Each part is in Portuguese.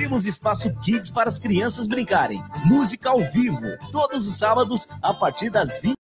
Temos espaço kids para as crianças brincarem. Música ao vivo, todos os sábados, a partir das 20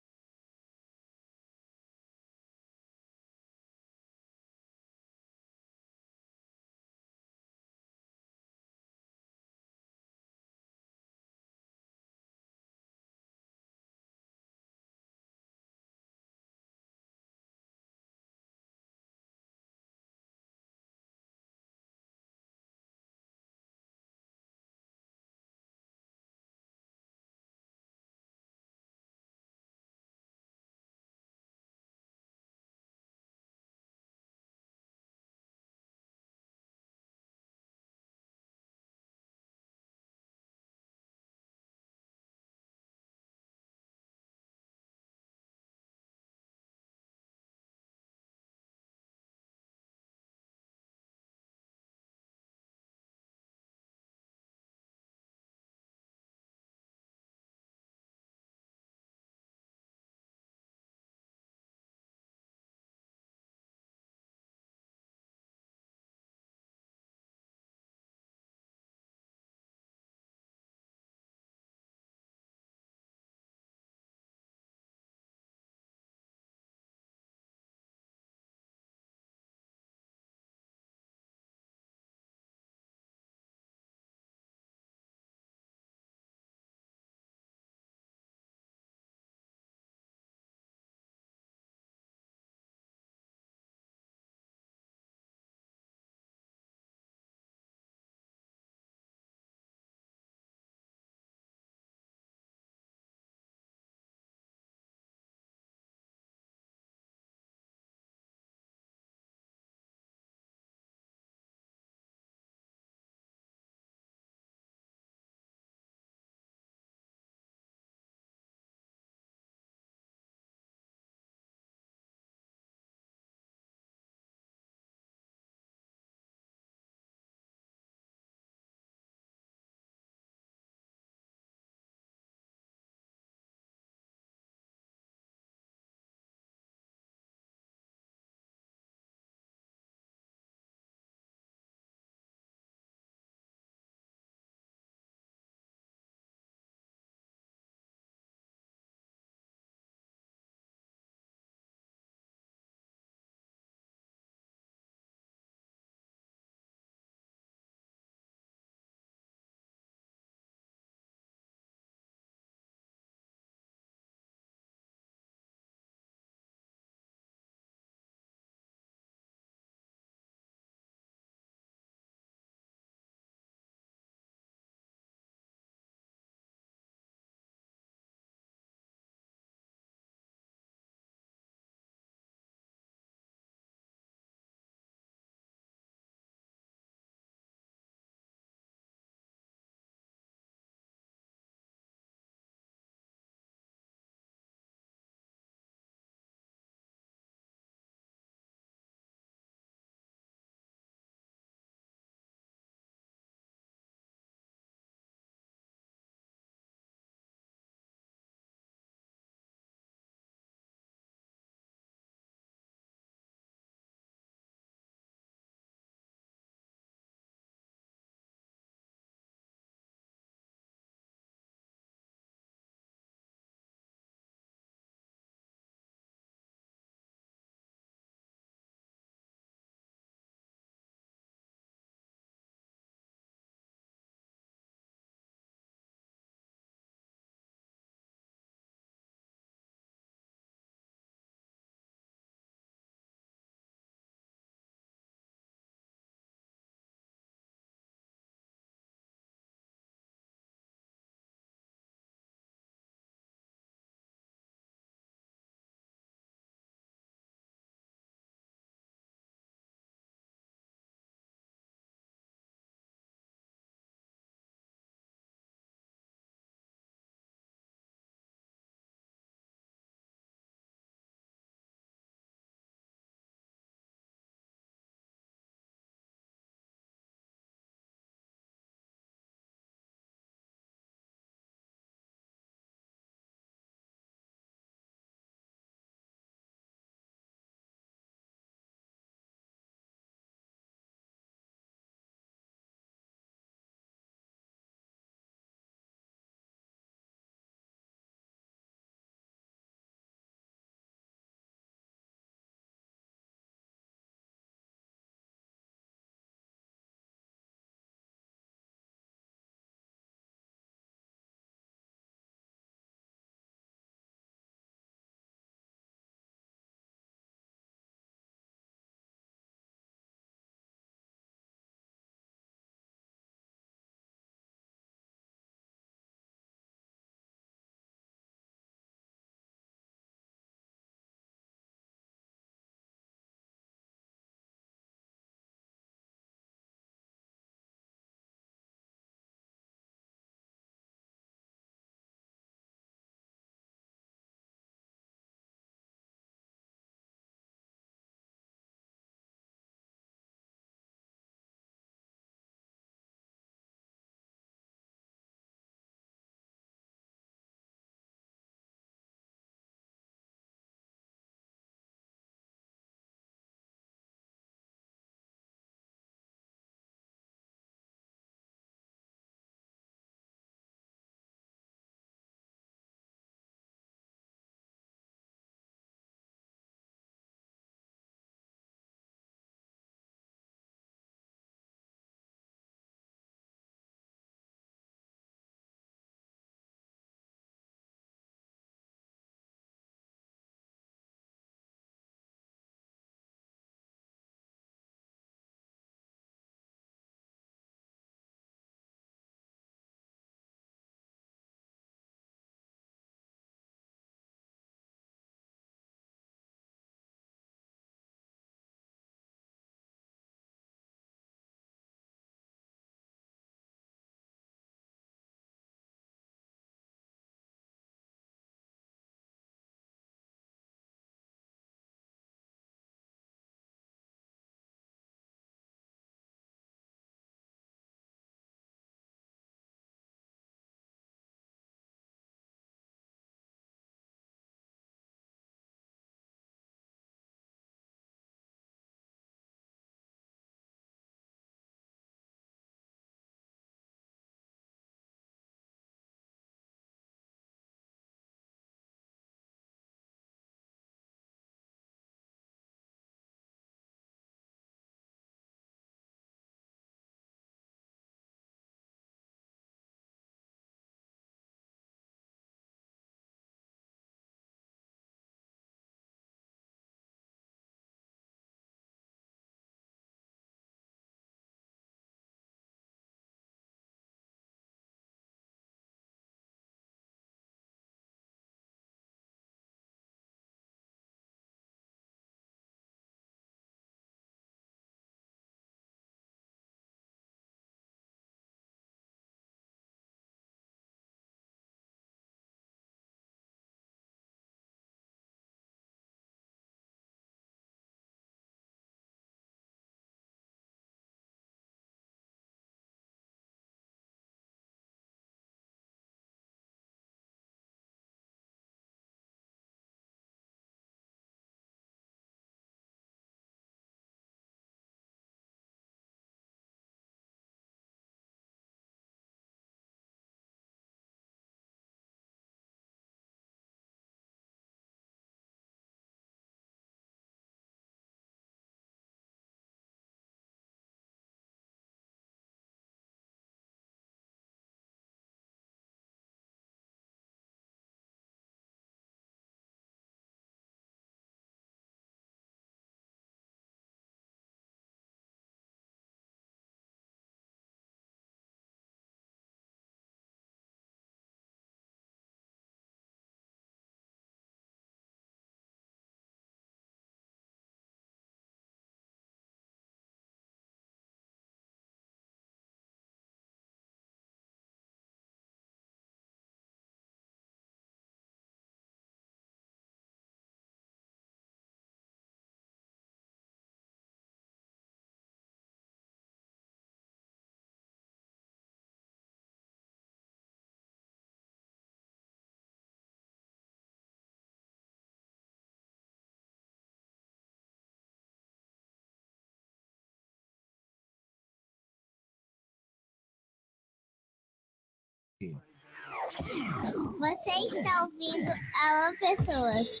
Você está ouvindo Alô Pessoas.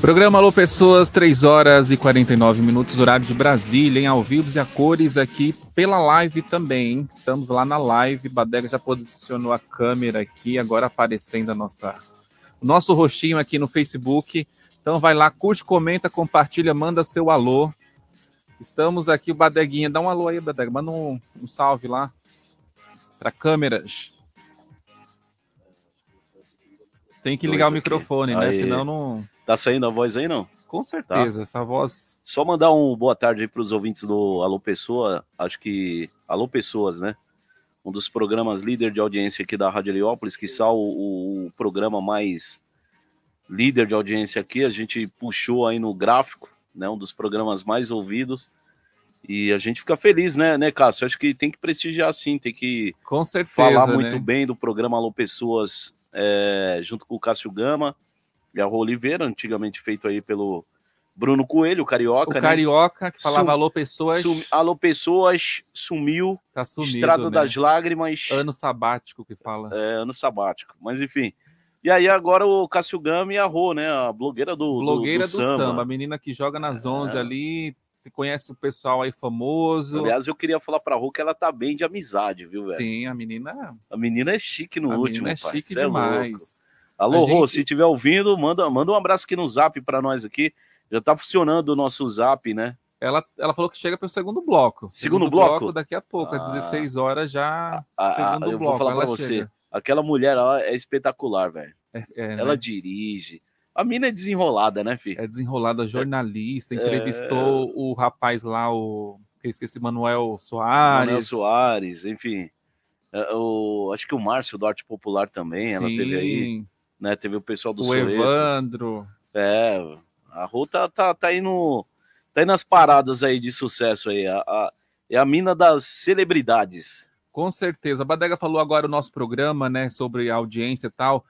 Programa Alô Pessoas, 3 horas e 49 minutos, horário de Brasília, em ao vivo e a cores aqui pela live também. Hein? Estamos lá na live, Badega já posicionou a câmera aqui, agora aparecendo a nossa, o nosso rostinho aqui no Facebook. Então vai lá, curte, comenta, compartilha, manda seu alô. Estamos aqui, o Badeguinha, dá um alô aí, Badega, manda um, um salve lá para câmeras. Tem que ligar o microfone, né? Senão não. Tá saindo a voz aí, não? Com certeza, tá? essa voz. Só mandar um boa tarde aí para os ouvintes do Alô Pessoa. Acho que. Alô Pessoas, né? Um dos programas líder de audiência aqui da Rádio Heliópolis, que só o, o programa mais líder de audiência aqui. A gente puxou aí no gráfico, né? Um dos programas mais ouvidos. E a gente fica feliz, né, né, Cássio? Acho que tem que prestigiar sim, tem que Com certeza, falar né? muito bem do programa Alô Pessoas é, junto com o Cássio Gama e a Rô Oliveira, antigamente feito aí pelo Bruno Coelho, o Carioca. O né? Carioca, que falava Sum, Alô Pessoas. Sum, alô Pessoas, sumiu. Tá sumido, Estrado né? das Lágrimas. Ano sabático que fala. É, ano sabático. Mas enfim. E aí agora o Cássio Gama e a Rô, né? A blogueira do, blogueira do, do, do samba. samba. A menina que joga nas 11 é. ali, conhece o pessoal aí famoso. Aliás, eu queria falar pra Rô que ela tá bem de amizade, viu, velho? Sim, a menina. A menina é chique no a último. menina é pai. chique Cê demais. É Alô, A Rô, gente- se estiver ouvindo, manda, manda um abraço aqui no zap pra nós aqui. Já tá funcionando o nosso zap, né? Ela, ela falou que chega pro segundo bloco. Segundo bloco? Daqui a pouco, Ah. às 16 horas já. Ah, segundo ah, eu bloco. vou falar ela pra você. chega. Aquela mulher, é espetacular, velho. É, é, né? Ela dirige. A mina é desenrolada, né, filho? é desenrolada, jornalista, entrevistou o rapaz lá, o. eu esqueci, Manuel Soares. Manuel Soares, enfim. É, o, acho que o Márcio do Arte Popular também, ela teve aí, Sim, né? Teve o pessoal do o Soeto. Evandro. É, a Rô tá, tá, tá aí no. Tá aí nas paradas aí de sucesso aí. A, a- é a mina das celebridades. Com certeza. A Badega falou agora o nosso programa, né, sobre audiência e tal.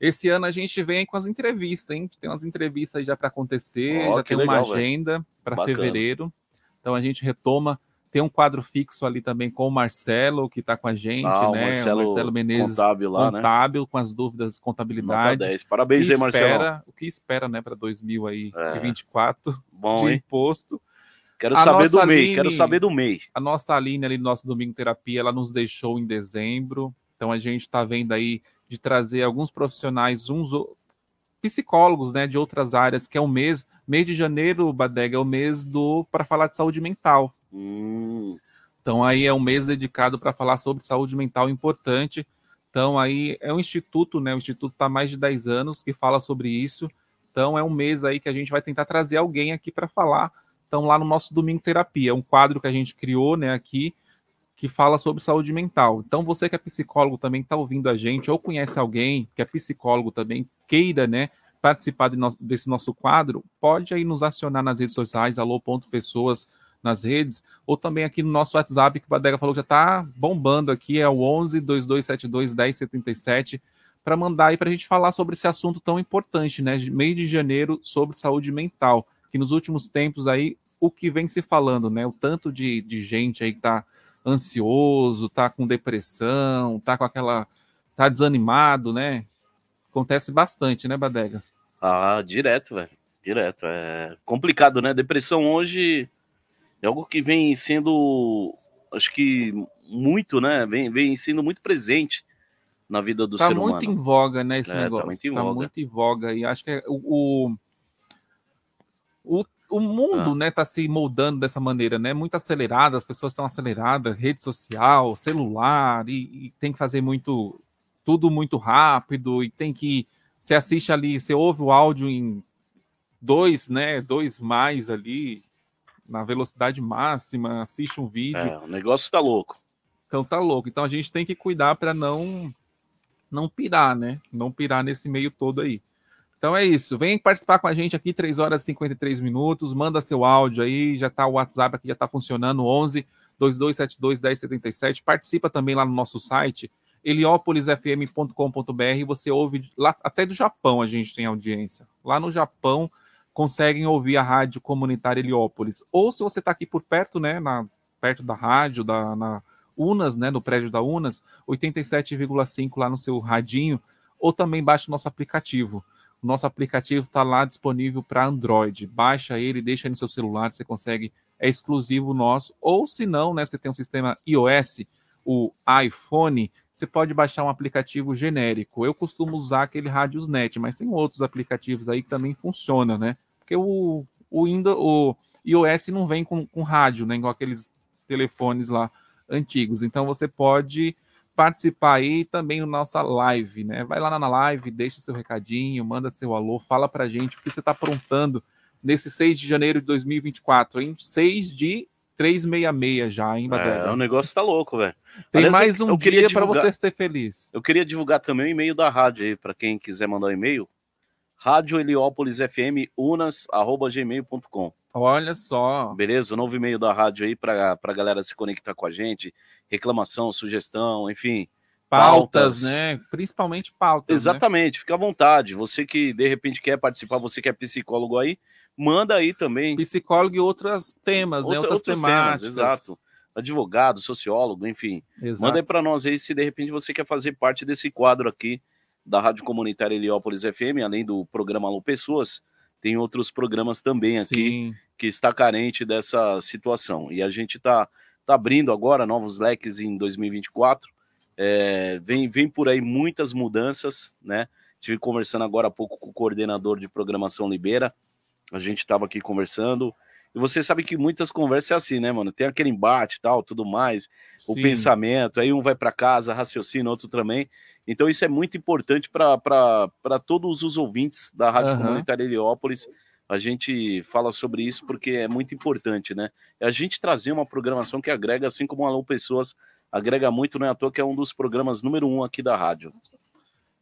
Esse ano a gente vem com as entrevistas, hein? Tem umas entrevistas já para acontecer, Ó, já tem uma legal, velho. agenda para fevereiro. Então a gente retoma. Tem um quadro fixo ali também com o Marcelo, que está com a gente, Ah, o né? Marcelo, o Marcelo Menezes, contábil lá, né? contábil, com as dúvidas de Nota contabilidade. 10. O Parabéns que aí, Marcelo. o que espera, né, para 2024 Bom, de hein? imposto. Quero A saber do MEI, Aline- quero saber do MEI. A nossa Aline ali do nosso Domingo Terapia, ela nos deixou em dezembro. Então a gente está vendo aí de trazer alguns profissionais, uns psicólogos, né, de outras áreas, que é o mês, mês de janeiro, Badega, é o mês do para falar de saúde mental. Hum, Então aí é um mês dedicado para falar sobre saúde mental importante. Então aí é um instituto, né? O instituto está há mais de 10 anos que fala sobre isso. Então é um mês aí que a gente vai tentar trazer alguém aqui para falar. Então lá no nosso Domingo Terapia, um quadro que a gente criou, né, aqui que fala sobre saúde mental. Então você que é psicólogo também está ouvindo a gente ou conhece alguém que é psicólogo também queira, né, participar de no- desse nosso quadro, pode aí nos acionar nas redes sociais alô.pessoas nas redes ou também aqui no nosso WhatsApp, que o Badega falou que já está bombando aqui, é o 11 2272 1077, para mandar aí para a gente falar sobre esse assunto tão importante, né? Mês de janeiro sobre saúde mental, que nos últimos tempos aí, o que vem se falando, né? O tanto de, de gente aí que está ansioso, tá com depressão, tá com aquela. tá desanimado, né? Acontece bastante, né, Badega? ah, direto, velho. Direto. É complicado, né? Depressão hoje é algo que vem sendo, acho que muito, né? Vem, vem sendo muito presente na vida do tá ser muito humano. em voga, né, esse É, tá negócio. muito em Tá voga. muito em voga. E acho que é o, o, o, o mundo, Ah. né, tá se moldando dessa maneira, né? Muito acelerado, as pessoas estão aceleradas, rede social, celular, e, e tem que fazer muito, tudo muito rápido, e tem que. Você assiste ali, você ouve o áudio em dois, né? Dois mais ali, na velocidade máxima, assiste um vídeo. É, o negócio tá louco. Então tá louco. Então a gente tem que cuidar para não não pirar, né? Não pirar nesse meio todo aí. Então é isso. Vem participar com a gente aqui, 3 horas e 53 minutos. Manda seu áudio aí. Já tá o WhatsApp aqui, já tá funcionando. 11 2272 1077. Participa também lá no nosso site, heliopolisfm.com.br. Você ouve lá, até do Japão a gente tem audiência. Lá no Japão conseguem ouvir a rádio comunitária Heliópolis. Ou se você está aqui por perto, né, na perto da rádio, da, na Unas, né, no prédio da Unas, 87,5 lá no seu radinho, ou também baixe o nosso aplicativo. Nosso aplicativo está lá disponível para Android. Baixa ele, deixa no seu celular, você consegue, é exclusivo nosso. Ou se não, né, você tem um sistema iOS, o iPhone, você pode baixar um aplicativo genérico. Eu costumo usar aquele Radiosnet, mas tem outros aplicativos aí que também funcionam, né? Porque o, o, o iOS não vem com, com rádio, né? Igual aqueles telefones lá antigos. Então você pode participar aí também na nossa live, né? Vai lá na live, deixa seu recadinho, manda seu alô, fala pra gente o que você está aprontando nesse 6 de janeiro de 2024, hein? 6 de 366 já, hein? É, o negócio tá louco, velho. Tem Aliás, mais um dia para você ser feliz. Eu queria divulgar também o e-mail da rádio aí, para quem quiser mandar um e-mail. Rádio Heliópolis FM, unas.gmail.com. Olha só. Beleza? O novo e-mail da rádio aí para a galera se conectar com a gente. Reclamação, sugestão, enfim. Pautas, pautas. né? Principalmente pautas. Né? Exatamente, né? fica à vontade. Você que de repente quer participar, você que é psicólogo aí, manda aí também. Psicólogo e outros temas, né? Outra, né? Outras temáticas. Temas, exato. Advogado, sociólogo, enfim. Exato. Manda aí para nós aí se de repente você quer fazer parte desse quadro aqui da Rádio Comunitária Heliópolis FM, além do programa Alô Pessoas tem outros programas também aqui Sim. que está carente dessa situação. E a gente está tá abrindo agora novos leques em 2024. É, vem, vem por aí muitas mudanças, né? Estive conversando agora há pouco com o coordenador de programação Libera. A gente estava aqui conversando. E você sabe que muitas conversas é assim, né, mano? Tem aquele embate e tal, tudo mais, Sim. o pensamento, aí um vai para casa, raciocina, outro também. Então, isso é muito importante para todos os ouvintes da Rádio uhum. Comunitária Heliópolis. A gente fala sobre isso porque é muito importante, né? É a gente trazer uma programação que agrega, assim como o Alô Pessoas agrega muito, não é à toa que é um dos programas número um aqui da rádio.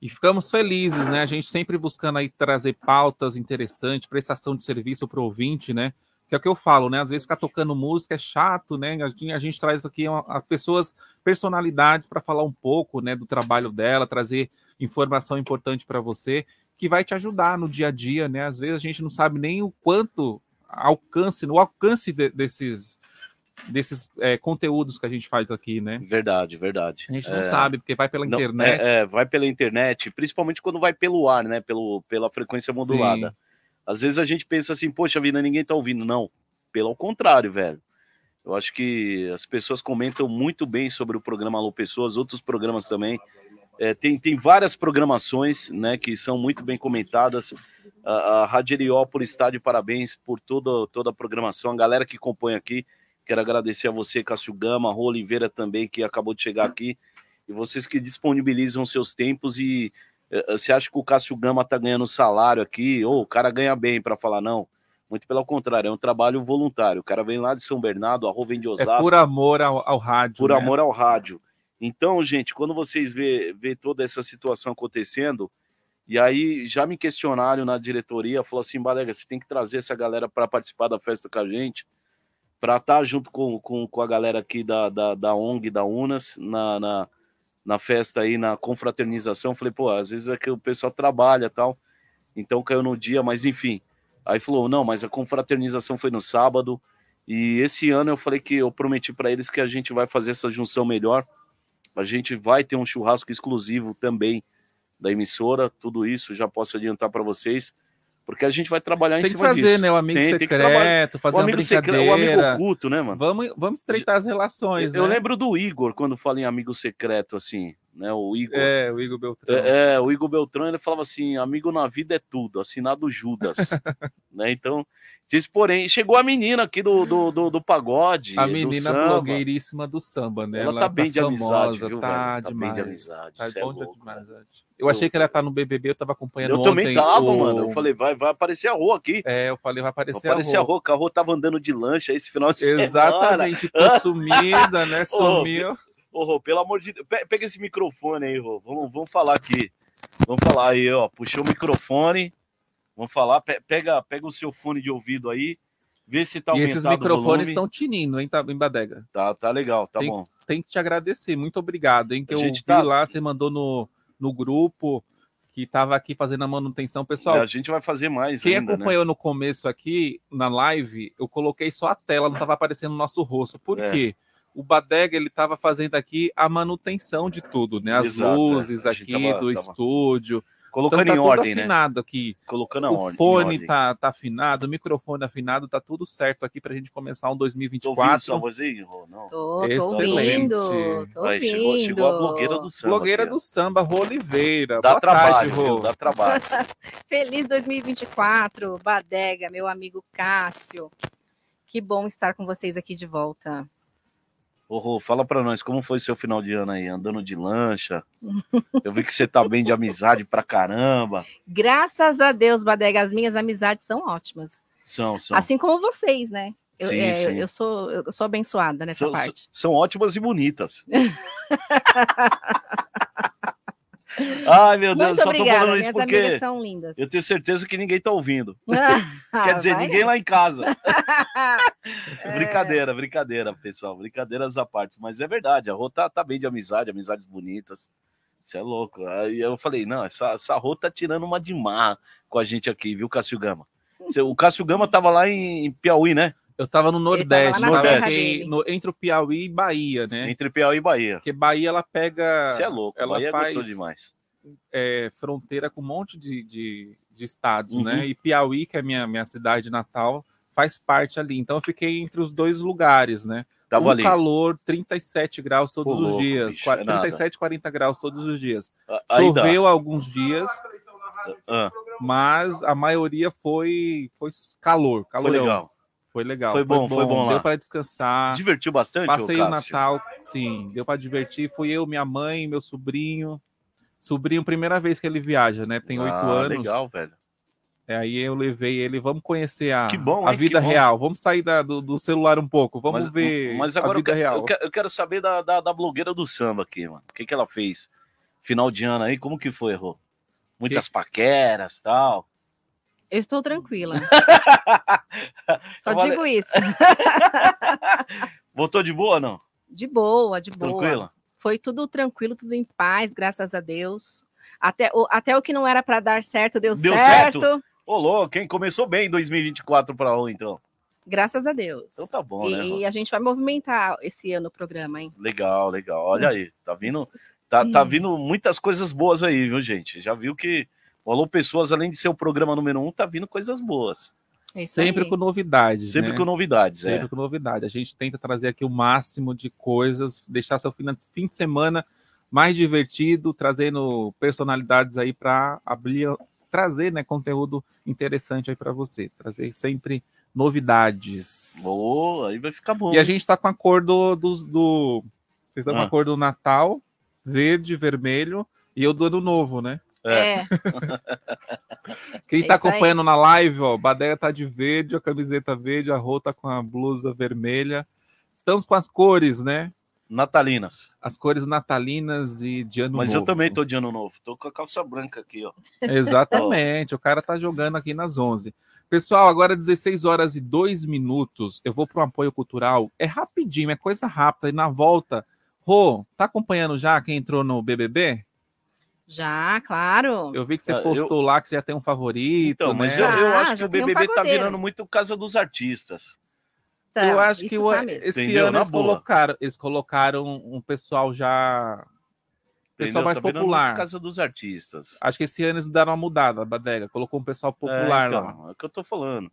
E ficamos felizes, né? A gente sempre buscando aí trazer pautas interessantes, prestação de serviço para o ouvinte, né? que é o que eu falo, né? Às vezes ficar tocando música é chato, né? A gente, a gente traz aqui uma, a pessoas, personalidades para falar um pouco, né, do trabalho dela, trazer informação importante para você, que vai te ajudar no dia a dia, né? Às vezes a gente não sabe nem o quanto alcance, no alcance de, desses desses é, conteúdos que a gente faz aqui, né? Verdade, verdade. A gente não é... sabe, porque vai pela internet. É, é, vai pela internet, principalmente quando vai pelo ar, né? Pelo, pela frequência modulada. Sim. Às vezes a gente pensa assim, poxa vida, ninguém tá ouvindo. Não, pelo contrário, velho. Eu acho que as pessoas comentam muito bem sobre o programa Alô Pessoas, outros programas também. É, tem, tem várias programações né, que são muito bem comentadas. A, a Rádio Heliópolis está de parabéns por toda, toda a programação. A galera que compõe aqui, quero agradecer a você, Cássio Gama, Rô Oliveira também, que acabou de chegar aqui. E vocês que disponibilizam seus tempos e eh, eh, você acha que o Cássio Gama tá ganhando salário aqui? Ou o cara ganha bem para falar não? Muito pelo contrário, é um trabalho voluntário. O cara vem lá de São Bernardo, a rua vem de é Osasco. É por amor ao, ao rádio. Por né? amor ao rádio. Então, gente, quando vocês vê, vê toda essa situação acontecendo, e aí já me questionaram na diretoria, falou assim, Balega, você tem que trazer essa galera para participar da festa com a gente, para estar tá junto com, com, com, a galera aqui da, da, da ONG, da UNAS, na, na na festa aí, na confraternização. Falei, pô, às vezes é que o pessoal trabalha tal, então caiu no dia, mas enfim. Aí falou, não, mas a confraternização foi no sábado. E esse ano eu falei que eu prometi para eles que a gente vai fazer essa junção melhor. A gente vai ter um churrasco exclusivo também da emissora, tudo isso já posso adiantar para vocês. Porque a gente vai trabalhar tem em cima fazer, disso. né? O amigo tem, secreto, tem fazer o amigo brincadeira. Secreto, o amigo oculto, né, mano? Vamos, vamos estreitar as relações, Eu né? lembro do Igor, quando fala em amigo secreto, assim, né? O Igor. É, o Igor Beltrão. É, é, o Igor Beltrão, ele falava assim, amigo na vida é tudo, assinado Judas. né? Então, Diz, porém, chegou a menina aqui do, do, do, do pagode. A menina blogueiríssima do samba, né? Ela, ela tá bem tá de famosa, amizade, viu, tá, tá bem de amizade. Tá bom é de demais. Eu achei que ela estar no BBB, eu tava acompanhando eu ontem. Eu também tava, o... mano. Eu falei, vai, vai aparecer a Rô aqui. É, eu falei, vai aparecer, vai aparecer a Rô. A Rô tava andando de lancha esse final de semana. Exatamente, ficou sumida, né? Sumiu. Ô, Rô, pelo amor de Deus, pega esse microfone aí, Rô. Vamos, vamos falar aqui. Vamos falar aí, ó. Puxou o microfone. Vamos falar. Pega, pega o seu fone de ouvido aí. Vê se tá aumentado E esses microfones estão tinindo, hein, tá, em Badega. Tá, tá legal, tá tem, bom. Tem que te agradecer, muito obrigado, hein, que a eu vi tá... lá, você mandou no, no grupo, que estava aqui fazendo a manutenção. Pessoal, a gente vai fazer mais quem ainda, né? acompanhou no começo aqui, na live, eu coloquei só a tela, não estava aparecendo o nosso rosto. Por É. quê? O Badega, ele estava fazendo aqui a manutenção de tudo, né? As Exato, é. luzes gente aqui tava- do tava estúdio. Colocando então, tá em tudo ordem, né? afinado aqui. Colocando a o ordem. em fone ordem. tá, tá afinado, o microfone afinado, tá tudo certo aqui pra gente começar um Tô ouvindo 2024. sua voz aí, Rô? Não. Tô, tô Excelente. ouvindo. Tô Aí, ouvindo. chegou, chegou a blogueira do samba. Blogueira aqui, do samba, Rô Oliveira. Dá Boa trabalho, tarde, viu? Rô. Dá trabalho. Feliz 2024, Badega, meu amigo Cássio. Que bom estar com vocês aqui de volta. Ô, Rô, fala pra nós, como foi seu final de ano aí? Andando de lancha? Eu vi que você tá bem de amizade pra caramba. Graças a Deus, Badega, as minhas amizades são ótimas. São, são. Assim como vocês, né? Eu, Sim, é, sim. eu sou, eu sou abençoada nessa são, parte. são ótimas e bonitas. Ai, meu Deus, Muito só tô obrigada, falando isso porque são lindas. eu tenho certeza que ninguém tá ouvindo. Ah, Quer dizer, ninguém lá em casa. É. Brincadeira, brincadeira, pessoal. Brincadeiras à parte. Mas é verdade, a Rô tá, tá bem de amizade, amizades bonitas. Você é louco. Aí eu falei, não, essa, essa Rô tá tirando uma de mar com a gente aqui, viu, Cássio Gama? O Cássio Gama tava lá em Piauí, né? Eu tava no Nordeste, tava dele. no- entre o Piauí e Bahia, né? Entre Piauí e Bahia. Porque Bahia ela pega. Você é louco, ela Bahia faz gostou demais. é, fronteira com um monte de, de, de estados, Uhum. né? E Piauí, que é a minha, minha cidade natal, faz parte ali. Então eu fiquei entre os dois lugares, né? Tava um ali. calor, 37 graus todos Ô, os louco, dias. bicho, qua- é nada. 37, 40 graus todos os dias. Dá. Choveu alguns dias, Ah, mas a maioria foi, foi calor. foi calorão. legal. Foi legal. Foi bom, foi bom lá. Deu para descansar. Divertiu bastante, Passei o? Natal, sim, deu para divertir. Fui eu, minha mãe, meu sobrinho. Sobrinho, primeira vez que ele viaja, né? Tem oito Ah, anos. Legal, velho. É, aí eu levei ele, vamos conhecer a, Que bom, a hein? vida Que bom. real. Vamos sair da- do, do celular um pouco, vamos mas, ver mas a agora eu vida quero, real. eu quero- eu quero saber da, da, da blogueira do samba aqui, mano. O que, que ela fez? Final de ano aí, como que foi, Rô? Muitas paqueras tal. Eu estou tranquila. Só Vale- digo isso. Voltou de boa não? De boa, de boa. Tranquila? Foi tudo tranquilo, tudo em paz, graças a Deus. Até o, até o que não era para dar certo deu, Deu certo, certo? Ô, louco, hein? Começou bem em 2024 pra Rô, então. Graças a Deus. Então tá bom, né, Rô? e a gente vai movimentar esse ano o programa, hein? Legal, legal. Olha aí, tá vindo, tá, tá vindo muitas coisas boas aí, viu, gente? Já viu que o Alô Pessoas, além de ser o programa número um, tá vindo coisas boas. É isso Sempre aí. com novidades. Sempre né? com novidades, Sempre é. com novidade. A gente tenta trazer aqui o máximo de coisas, deixar seu fim de semana mais divertido, trazendo personalidades aí para abrir, trazer né, conteúdo interessante aí para você, trazer sempre novidades. Boa, aí vai ficar bom. E a gente está com a cor do, do, do- vocês estão com Ah. a cor do Natal, verde, vermelho, e eu do ano novo, né? É, Quem É tá isso aí. acompanhando na live, ó, Badeia tá de verde, a camiseta verde, a Rô tá com a blusa vermelha. Estamos com as cores, né? Natalinas. As cores natalinas e de ano Mas novo. eu também tô de ano novo. Tô com a calça branca aqui, ó. Exatamente, o cara tá jogando aqui nas 11. Pessoal, agora 16 horas e 2 minutos. Eu vou para um apoio cultural. É rapidinho, é coisa rápida. E na volta, Rô, tá acompanhando já quem entrou no BBB? Já, claro. Eu vi que você Ah, postou lá que você já tem um favorito, Então, né? mas eu, eu Ah, acho que o tem um BBB tá virando muito casa dos artistas. Tá, eu acho que o- tá mesmo. esse Entendeu? ano eles colocaram, eles colocaram um pessoal já. Pessoal entendeu? mais Tá popular. casa dos artistas. Acho que esse ano eles deram uma mudada, Badega. Colocou um pessoal popular é, lá. então, é o que eu tô falando.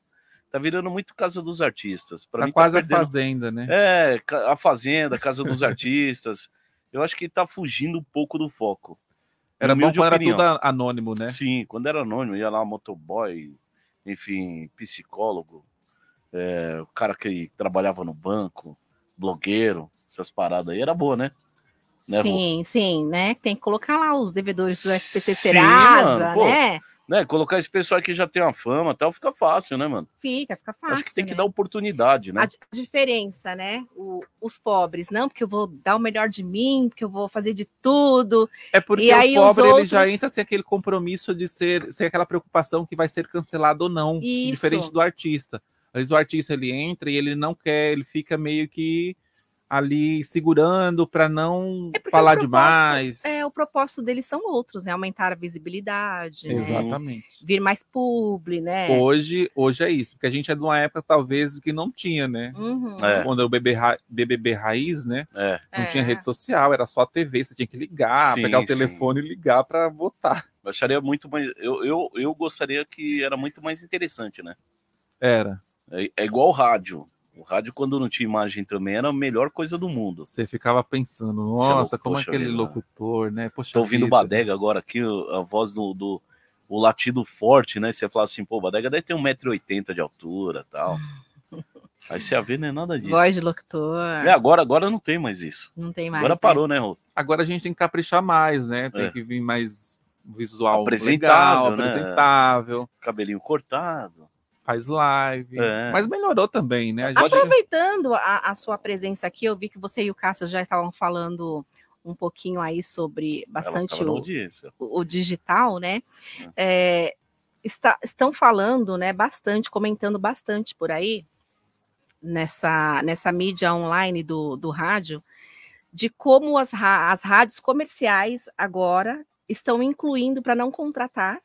Tá virando muito casa dos artistas. Pra Tá mim, quase tá a perdendo... fazenda, né? É, a Fazenda, Casa dos Artistas. Eu acho que tá fugindo um pouco do foco. Era bom quando era opinião. tudo anônimo, né? Sim, quando era anônimo, ia lá motoboy, enfim, psicólogo, é, o cara que trabalhava no banco, blogueiro, essas paradas aí, era boa, né? Né, Rô? Sim, sim, né? Tem que colocar lá os devedores do SPC Sim, Serasa, mano, pô. Né? Colocar esse pessoal que já tem uma fama tal, fica fácil, né, mano? Fica, fica fácil. acho que tem que né? dar oportunidade, né? A di- a diferença, né? O- os pobres, não, porque eu vou dar o melhor de mim, porque eu vou fazer de tudo. É porque E o pobre ele já outros- entra sem aquele compromisso de ser, sem aquela preocupação que vai ser cancelado ou não, Isso. diferente do artista. Às vezes o artista ele entra e ele não quer, ele fica meio que ali segurando para não É falar demais. É, o propósito deles são outros, né? Aumentar a visibilidade, né? Exatamente. Vir mais publi, né? Hoje, hoje é isso, porque a gente é de uma época talvez que não tinha, né? Uhum. É. Quando o BBB, ra- BBB raiz, né? É. Não É. tinha rede social, era só a TV, você tinha que ligar, Sim, pegar o sim. telefone e ligar para votar. Eu acharia muito mais. Eu, eu, eu gostaria que era muito mais interessante, né? Era. É, é igual o rádio. O rádio, quando não tinha imagem também, era a melhor coisa do mundo. Você ficava pensando, é nossa, como poxa aquele vida. locutor, né? Poxa Tô ouvindo o vida. Badega agora aqui, a voz do, do o latido forte, né? Você fala assim, pô, o Badega deve ter 1,80m de altura tal. Aí você a vê, não é nada disso. Voz de locutor. É, agora, agora não tem mais isso. Não tem mais. Agora né? parou, né, Rô? Agora a gente tem que caprichar mais, né? Tem É. que vir mais visual Apresentável, legal, né? apresentável, Cabelinho cortado. Faz live. É. Mas melhorou também, né? A gente- Aproveitando a, a sua presença aqui, eu vi que você e o Cássio já estavam falando um pouquinho aí sobre bastante o, o- o digital, né? É, está- estão falando, né, bastante, comentando bastante por aí, nessa, nessa mídia online do, do rádio, de como as, as rádios comerciais agora estão incluindo, para não contratar,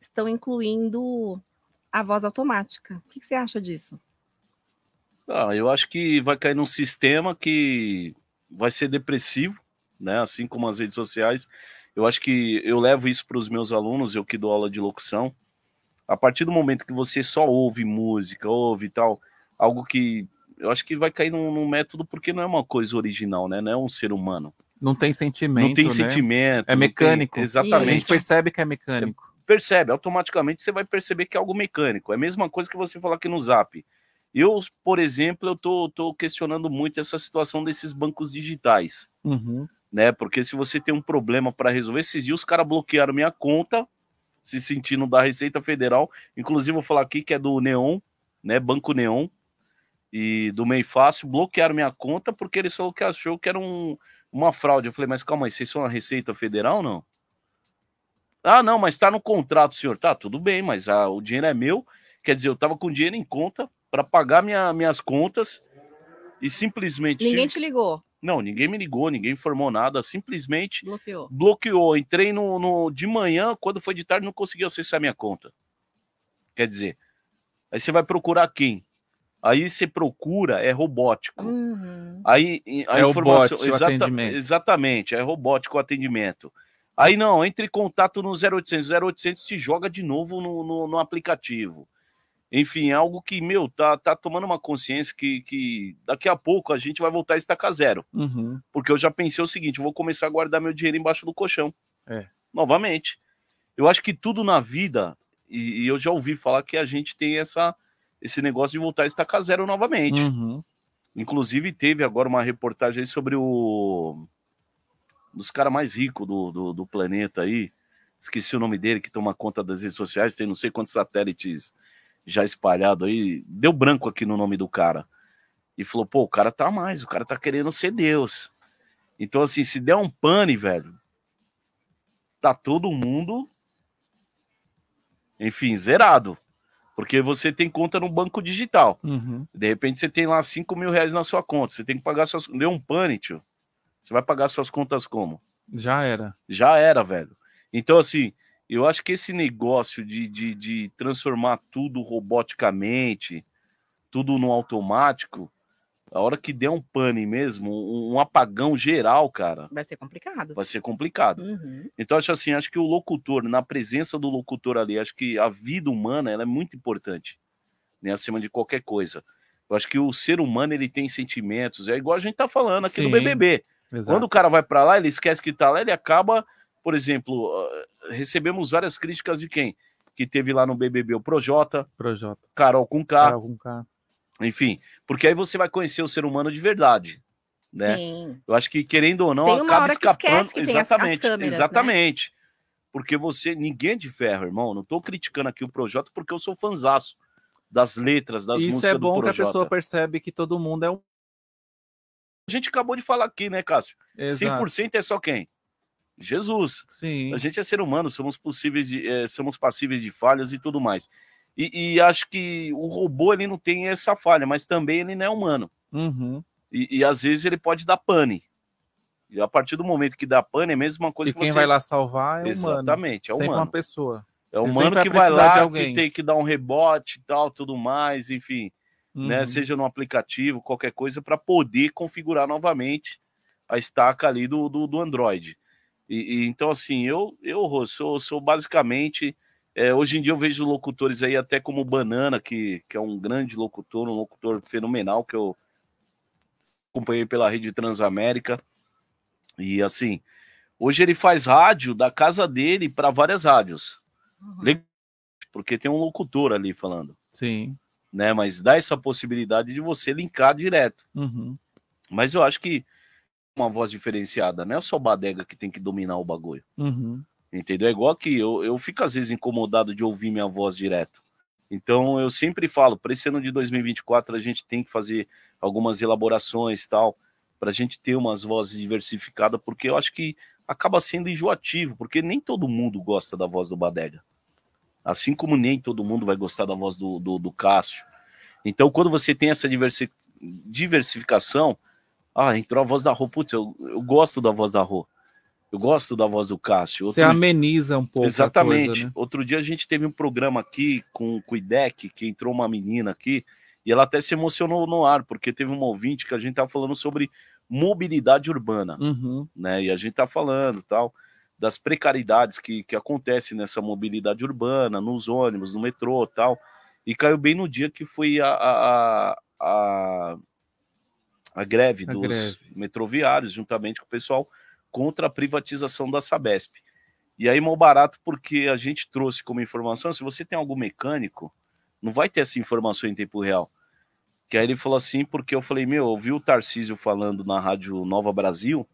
estão incluindo a voz automática. O que, que você acha disso? Ah, eu acho que vai cair num sistema que vai ser depressivo, né? Assim como as redes sociais. Eu acho que eu levo isso para os meus alunos, eu que dou aula de locução. A partir do momento que você só ouve música, ouve tal, algo que eu acho que vai cair num, num método porque não é uma coisa original, né? Não é um ser humano. Não tem sentimento, não tem né? sentimento. É não tem- mecânico. A Exatamente gente percebe que é mecânico. Percebe, automaticamente você vai perceber que é algo mecânico. É a mesma coisa que você falar aqui no Zap. Eu, por exemplo, eu tô, tô questionando muito essa situação desses bancos digitais, Uhum. né? Porque se você tem um problema para resolver, esses dias os caras bloquearam minha conta, se sentindo da Receita Federal. Inclusive, vou falar aqui que é do Neon, né? Banco Neon e do Meio Fácil, bloquearam minha conta porque eles falaram que achou que era um, uma fraude. Eu falei, mas calma aí, vocês são a Receita Federal ou não? Ah, não, mas está no contrato, senhor. Tá, tudo bem, mas ah, o dinheiro é meu. Quer dizer, eu estava com dinheiro em conta para pagar minha, minhas contas e simplesmente. Ninguém te ligou, Não, ninguém me ligou, ninguém informou nada, simplesmente bloqueou. bloqueou. Entrei no, no- de manhã, quando foi de tarde, não consegui acessar minha conta. Quer dizer, aí você vai procurar quem? Aí você procura, é robótico. Uhum. Aí a É informação. bot, o atendimento. Exatamente, é robótico o atendimento. Aí não, entre em contato no 0800. 0800 te joga de novo no, no, no aplicativo. Enfim, é algo que, meu, tá, tá tomando uma consciência que, que daqui a pouco a gente vai voltar a estacar zero. Uhum. Porque eu já pensei o seguinte: eu vou começar a guardar meu dinheiro embaixo do colchão. É. Novamente. Eu acho que tudo na vida, e, e eu já ouvi falar que a gente tem essa, esse negócio de voltar a estacar zero novamente. Uhum. Inclusive, teve agora uma reportagem aí sobre o. dos caras mais ricos do, do, do planeta aí. Esqueci o nome dele, que toma conta das redes sociais, tem não sei quantos satélites já espalhado aí. Deu branco aqui no nome do cara. E falou, pô, o cara tá mais, o cara tá querendo ser Deus. Então, assim, se der um pane, velho, tá todo mundo, enfim, zerado. Porque você tem conta no banco digital. Uhum. De repente você tem lá 5 mil reais na sua conta. Você tem que pagar suas. Deu um pane, tio. Você vai pagar suas contas como? Já era. Já era, velho. Então, assim, eu acho que esse negócio de, de, de transformar tudo roboticamente, tudo no automático, a hora que der um pane mesmo, um, apagão geral, cara, Vai ser complicado. vai ser complicado. Uhum. Então, acho assim, acho que o locutor, na presença do locutor ali, acho que a vida humana ela é muito importante, né, acima de qualquer coisa. Eu acho que o ser humano ele tem sentimentos, é igual a gente tá falando aqui no Sim. BBB. Exato. Quando o cara vai para lá, ele esquece que tá lá, ele acaba, por exemplo, ah, recebemos várias críticas de quem? Que teve lá no BBB o Projota, Projota. Carol com K, Cara com K. enfim, porque aí você vai conhecer o ser humano de verdade, né? Sim. Eu acho que querendo ou não, Tem uma acaba hora que escapando. esquece que tem as- as exatamente, câmeras, né? exatamente. Porque você, ninguém é de ferro, irmão. Não tô criticando aqui o Projota porque eu sou fanzaço das letras, das Isso músicas é bom do que a pessoa percebe que todo mundo é um. A gente acabou de falar aqui, né, Cássio? Exato. 100% é só quem? Jesus. Sim. A gente é ser humano, somos possíveis de, eh, somos passíveis de falhas e tudo mais. E, e acho que o robô ele não tem essa falha, mas também ele não é humano. Uhum. E, e às vezes ele pode dar pane. E a partir do momento que dá pane, é a mesma coisa E que quem você... vai lá salvar é o humano. Exatamente, é Sempre humano. uma pessoa. É Você humano sempre que vai lá, que tem que dar um rebote e tal, tudo mais, enfim, né? Uhum. Seja no aplicativo, qualquer coisa, para poder configurar novamente a estaca ali do, do, do Android. E, e então, assim, eu, eu sou, sou basicamente. é, hoje em dia eu vejo locutores aí até como Banana, que, que é um grande locutor, um locutor fenomenal que eu acompanhei pela rede Transamérica. E assim, hoje ele faz rádio da casa dele para várias rádios. Uhum. Porque tem um locutor ali falando, Sim. Né? Mas dá essa possibilidade de você linkar direto. Uhum. Mas eu acho que uma voz diferenciada, não é só o Badega que tem que dominar o bagulho. Uhum. Entendeu? É igual que eu, eu fico às vezes incomodado de ouvir minha voz direto. Então eu sempre falo, para esse ano de 2024 a gente tem que fazer algumas elaborações tal, para a gente ter umas vozes diversificadas, porque eu acho que acaba sendo enjoativo, porque nem todo mundo gosta da voz do Badega. Assim como nem todo mundo vai gostar da voz do, do, do Cássio. Então, quando você tem essa diversi- diversificação, ah, entrou a voz da Rô, putz, eu, eu gosto da voz da Rô. Eu gosto da voz do Cássio. Você Outro- ameniza um pouco Exatamente. coisa, né? Outro dia a gente teve um programa aqui com, com o IDEC, que entrou uma menina aqui, e ela até se emocionou no ar, porque teve um ouvinte que a gente estava falando sobre mobilidade urbana, Uhum. né? E a gente tá falando tal das precariedades que, que acontecem nessa mobilidade urbana, nos ônibus, no metrô tal. E caiu bem no dia que foi a, a, a, a, greve A dos greve. metroviários, juntamente com o pessoal, contra a privatização da Sabesp. E aí, mal barato, porque a gente trouxe como informação, se você tem algum mecânico, não vai ter essa informação em tempo real. Que aí ele falou assim, porque eu falei, meu, eu ouvi o Tarcísio falando na Rádio Nova Brasil,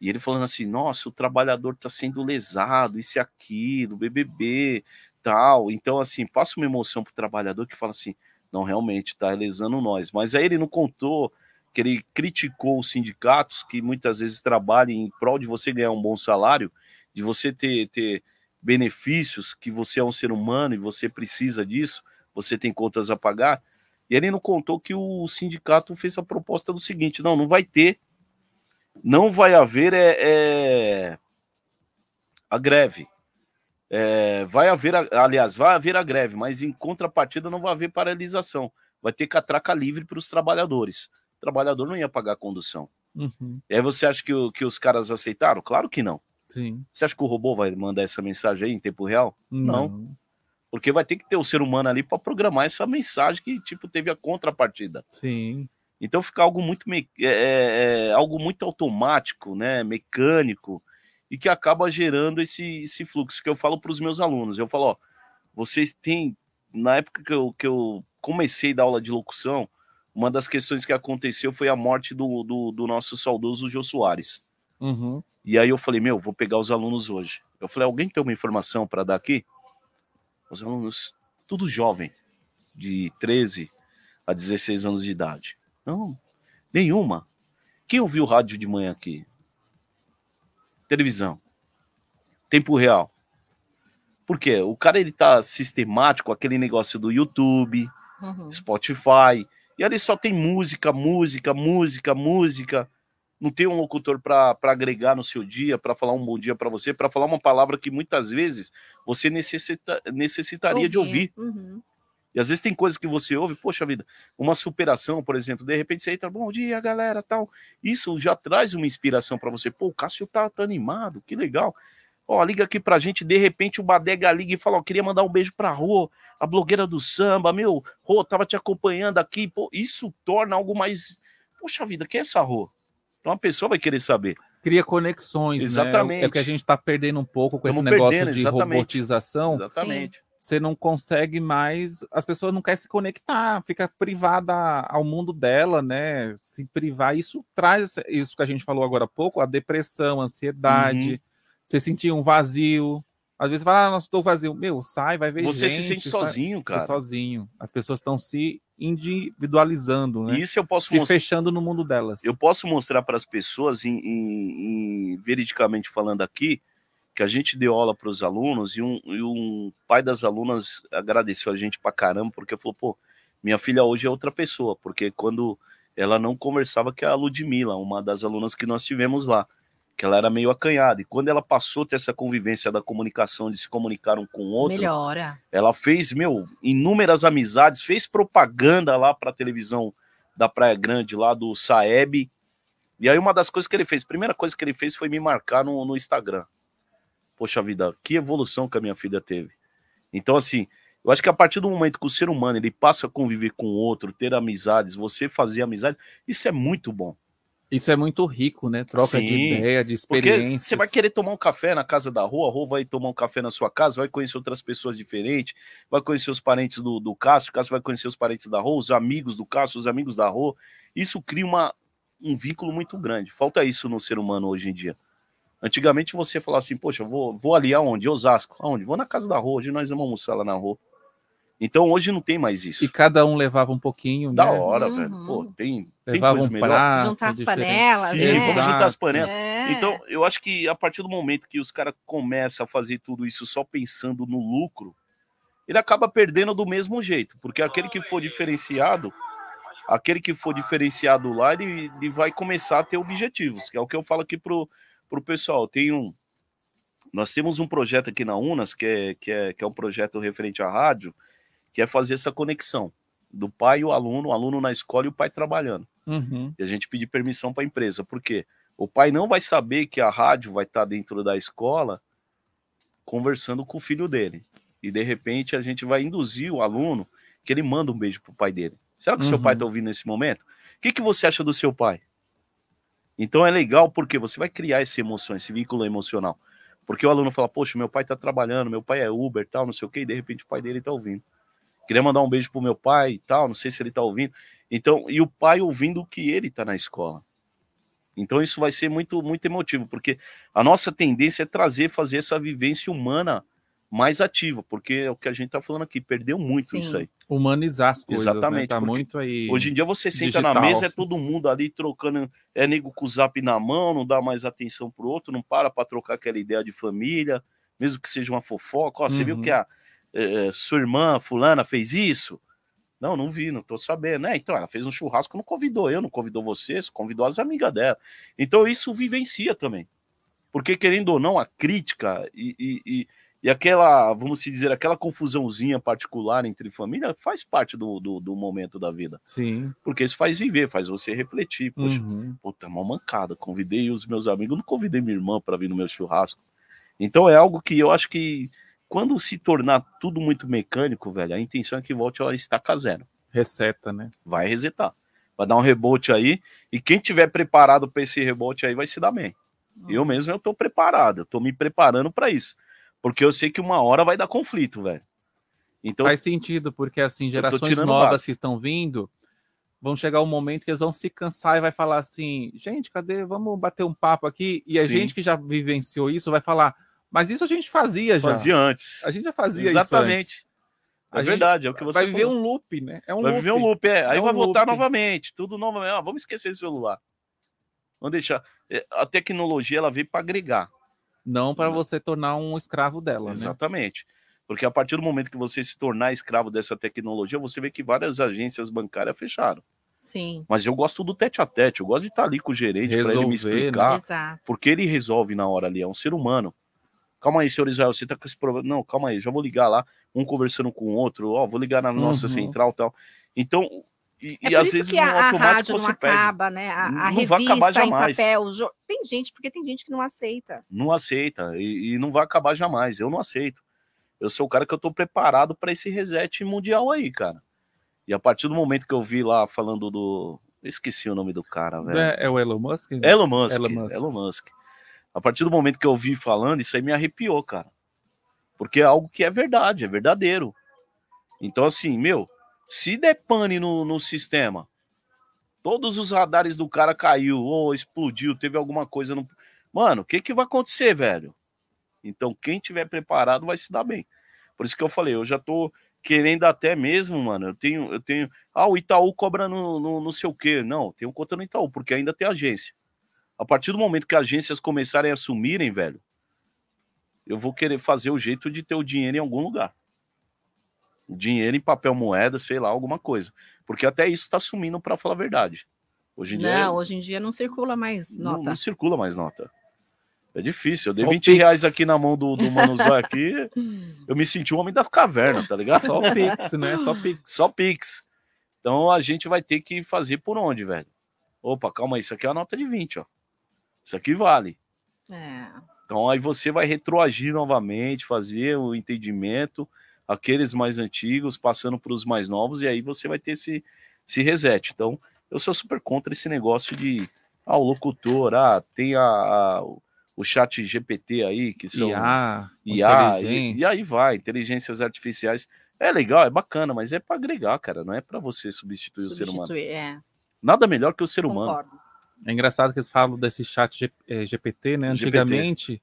e ele falando assim, nossa, o trabalhador está sendo lesado, isso e aquilo, BBB, tal. Então, assim, passa uma emoção pro trabalhador que fala assim, não, realmente, está lesando nós. Mas aí ele não contou que ele criticou os sindicatos que muitas vezes trabalham em prol de você ganhar um bom salário, de você ter, ter benefícios, que você é um ser humano e você precisa disso, você tem contas a pagar. E ele não contou que o sindicato fez a proposta do seguinte: não, não vai ter, não vai haver é, é, a greve. É, vai haver, aliás, vai haver a greve, mas em contrapartida não vai haver paralisação. Vai ter catraca livre para os trabalhadores. O trabalhador não ia pagar a condução. Uhum. E aí você acha que, o- que os caras aceitaram? Claro que não. Sim. Você acha que o robô vai mandar essa mensagem aí em tempo real? Não. Não. Porque vai ter que ter o ser humano ali para programar essa mensagem que tipo teve a contrapartida. Sim. Então fica algo muito me- é, é, é, algo muito automático, né, mecânico e que acaba gerando esse, esse fluxo que eu falo para os meus alunos. Eu falo, ó, vocês têm na época que eu, que eu comecei a dar aula de locução, uma das questões que aconteceu foi a morte do, do, do nosso saudoso Jô Soares. Uhum. E aí eu falei, meu, vou pegar os alunos hoje. Eu falei, alguém tem uma informação para dar aqui? Os alunos, tudo jovem, de 13 a 16 anos de idade. Não, nenhuma. Quem ouviu rádio de manhã aqui? Televisão. Tempo real. Por quê? O cara ele tá sistemático, aquele negócio do YouTube, Uhum. Spotify, e ali só tem música, música, música, música. Não tem um locutor para agregar no seu dia, para falar um bom dia para você, para falar uma palavra que muitas vezes você necessita, necessitaria de ouvir. Uhum. E às vezes tem coisas que você ouve, poxa vida, uma superação, por exemplo, de repente você entra, bom dia, galera, tal. Isso já traz uma inspiração para você. Pô, o Cássio tá, tá animado, que legal. Ó, liga aqui pra gente, de repente o Badega liga e fala, ó, queria mandar um beijo pra Rô, a blogueira do samba, meu, Rô, tava te acompanhando aqui. Pô, isso torna algo mais. Poxa vida, quem é essa Rô? Então a pessoa vai querer saber. Cria conexões, Exatamente. né? É o que a gente está perdendo um pouco com esse Tamo negócio perdendo, de exatamente. robotização. Exatamente. Você não consegue mais, as pessoas não querem se conectar, fica privada ao mundo dela, né? Se privar, isso traz isso que a gente falou agora há pouco, a depressão, a ansiedade, Uhum. você sentir um vazio. Às vezes fala, ah, nossa, estou vazio. Meu, sai, vai ver Você gente. se sente sai- sozinho, cara. sozinho. As pessoas estão se individualizando, né? E isso eu posso se mostrar. fechando no mundo delas. Eu posso mostrar para as pessoas, em, em- em- veridicamente falando aqui, que a gente deu aula para os alunos e um, e um pai das alunas agradeceu a gente pra caramba, porque falou, pô, minha filha hoje é outra pessoa, porque quando ela não conversava com a Ludmilla, uma das alunas que nós tivemos lá, que ela era meio acanhada. E quando ela passou a ter essa convivência da comunicação, de se comunicar um com o outro, Melhora. ela fez, meu, inúmeras amizades, fez propaganda lá para a televisão da Praia Grande, lá do Saeb. E aí, uma das coisas que ele fez, primeira coisa que ele fez foi me marcar no, no Instagram. Poxa vida, que evolução que a minha filha teve. Então, assim, eu acho que a partir do momento que o ser humano ele passa a conviver com o outro, ter amizades, você fazer amizade, isso é muito bom. Isso é muito rico, né? Troca de Sim, ideia, de Porque experiências. você vai querer tomar um café na casa da rua, a rua vai tomar um café na sua casa, vai conhecer outras pessoas diferentes, vai conhecer os parentes do, do Cássio, o Cássio vai conhecer os parentes da rua, os amigos do Cássio, os amigos da rua. Isso cria uma, um vínculo muito grande. Falta isso no ser humano hoje em dia. Antigamente você falava assim, poxa, vou, vou ali aonde? Osasco. Aonde? Vou na casa da rua, hoje nós vamos almoçar lá na rua. Então hoje não tem mais isso. E cada um levava um pouquinho, Da né? hora, Uhum. velho. Pô, tem, tem Levava coisa um melhor. prato. Juntar as panelas, Sim, né? vamos juntar as panelas. É. Então, eu acho que a partir do momento que os caras começam a fazer tudo isso só pensando no lucro, ele acaba perdendo do mesmo jeito, porque aquele que for diferenciado, aquele que for diferenciado lá, ele, ele vai começar a ter objetivos, que é o que eu falo aqui pro, pro pessoal. Tem um, nós temos um projeto aqui na Unas, que é, que, é, que é um projeto referente à rádio, que é fazer essa conexão do pai e o aluno, o aluno na escola e o pai trabalhando Uhum. e a gente pedir permissão para a empresa. Por quê? O pai não vai saber que a rádio vai estar dentro da escola conversando com o filho dele. E de repente a gente vai induzir o aluno que ele manda um beijo pro pai dele. Será que o seu Uhum. pai está ouvindo nesse momento? O que, que você acha do seu pai? Então é legal porque você vai criar essa emoção, esse vínculo emocional. Porque o aluno fala, poxa, meu pai está trabalhando, meu pai é Uber tal, não sei o quê, e de repente o pai dele está ouvindo. Queria mandar um beijo pro meu pai e tal, não sei se ele está ouvindo. Então, e o pai ouvindo que ele está na escola. Então isso vai ser muito muito emotivo, porque a nossa tendência é trazer, fazer essa vivência humana mais ativa, porque é o que a gente está falando aqui, perdeu muito Sim. isso aí. Humanizar as coisas, Exatamente, né? Tá muito aí. Hoje em dia você senta na digital. mesa, é todo mundo ali trocando, é nego com o zap na mão, não dá mais atenção pro outro, não para para trocar aquela ideia de família, mesmo que seja uma fofoca. Ó, você viu Uhum. que a eh, sua irmã fulana fez isso? Não, não vi, não tô sabendo, né? Então ela fez um churrasco, não convidou eu, não convidou você, só convidou as amigas dela. Então isso vivencia também. Porque querendo ou não, a crítica e, e, e, e aquela, vamos se dizer, aquela confusãozinha particular entre família faz parte do, do, do momento da vida. Sim. Porque isso faz viver, faz você refletir. Poxa, Uhum. puta, uma mancada. Convidei os meus amigos, não convidei minha irmã para vir no meu churrasco. Então é algo que eu acho que quando se tornar tudo muito mecânico, velho, a intenção é que volte a estaca zero. Receta, né? Vai resetar. Vai dar um rebote aí. E quem tiver preparado para esse rebote aí vai se dar bem. Eu mesmo eu tô preparado, eu tô me preparando para isso. Porque eu sei que uma hora vai dar conflito, velho. Então, Faz sentido, porque assim, gerações novas que estão vindo vão chegar um momento que eles vão se cansar e vai falar assim, gente, cadê? Vamos bater um papo aqui. E a Sim. gente que já vivenciou isso vai falar, mas isso a gente fazia já. fazia antes. A gente já fazia. Exatamente. É verdade, é o que você Vai viver falou. um loop, né? É um vai loop. viver um loop, é. Aí É um vai voltar loop. novamente, tudo novamente. Ah, vamos esquecer esse celular. Vamos deixar. É, A tecnologia ela veio para agregar. Não para você tornar um escravo dela, né? Exatamente. Porque a partir do momento que você se tornar escravo dessa tecnologia, você vê que várias agências bancárias fecharam. Sim, Mas eu gosto do tete a tete, eu gosto de estar ali com o gerente para ele me explicar, exato. porque ele resolve na hora ali, é um ser humano. Calma aí, senhor Israel, você tá com esse problema. Não, calma aí, já vou ligar lá, um conversando com o outro, ó, vou ligar na nossa Uhum. central e tal. Então, e, É e por às isso vezes que a, rádio não acaba, né? A, a Não vai revista acabar em jamais. papel. o jo- Tem gente, porque tem gente que não aceita. não aceita e, e não vai acabar jamais. Eu não aceito. Eu sou o cara que eu tô preparado para esse reset mundial aí, cara. E a partir do momento que eu vi lá falando do. Eu esqueci o nome do cara, velho. É, é o Elon Musk? Elon Musk. Elon Elon Musk. Musk. A partir do momento que eu vi falando, isso aí me arrepiou, cara. Porque é algo que é verdade, é verdadeiro. Então, assim, meu, se der pane no, no sistema, todos os radares do cara caiu, ou explodiu, teve alguma coisa no. Mano, o que, que vai acontecer, velho? Então, quem tiver preparado vai se dar bem. Por isso que eu falei, eu já tô querendo até mesmo, mano. Eu tenho, eu tenho. Ah, o Itaú cobra no, no, não sei o quê. Não, tenho conta no Itaú, porque ainda tem agência. A partir do momento que agências começarem a assumirem, velho, eu vou querer fazer o jeito de ter o dinheiro em algum lugar. Dinheiro em papel moeda, sei lá, alguma coisa. Porque até isso tá sumindo, para falar a verdade. Hoje em dia Não, hoje em dia não circula mais não, nota. não circula mais nota. É difícil. Eu Só dei o 20 Pix. reais aqui na mão do, do Manuzói aqui. eu me senti um homem das cavernas, tá ligado? Só o Pix, né? Só Pix. Só Pix. Então a gente vai ter que fazer por onde, velho? Opa, calma aí, isso aqui é a nota de 20, ó. Isso aqui vale. É. Então aí você vai retroagir novamente, fazer o entendimento, aqueles mais antigos passando para os mais novos, e aí você vai ter esse, esse reset. Então, eu sou super contra esse negócio de ah, o locutor, ah, tem a, a- o chat GPT aí, que são IA, IA, e, inteligência. e aí vai, inteligências artificiais. É legal, é bacana, mas é para agregar, cara, não é para você substituir, o ser humano. Substituir, é, Nada melhor que o ser humano. concordo. É engraçado que eles falam desse chat G- GPT, né? GPT. Antigamente,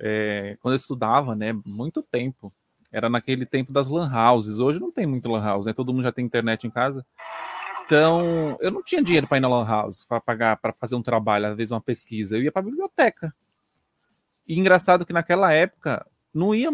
eh, quando eu estudava, né? Muito tempo. Era naquele tempo das lan houses. Hoje não tem muito lan house, né? Todo mundo já tem internet em casa. Então, eu não tinha dinheiro para ir na lan house, para pagar, para fazer um trabalho, às vezes uma pesquisa. Eu ia para a biblioteca. E engraçado que naquela época não ia,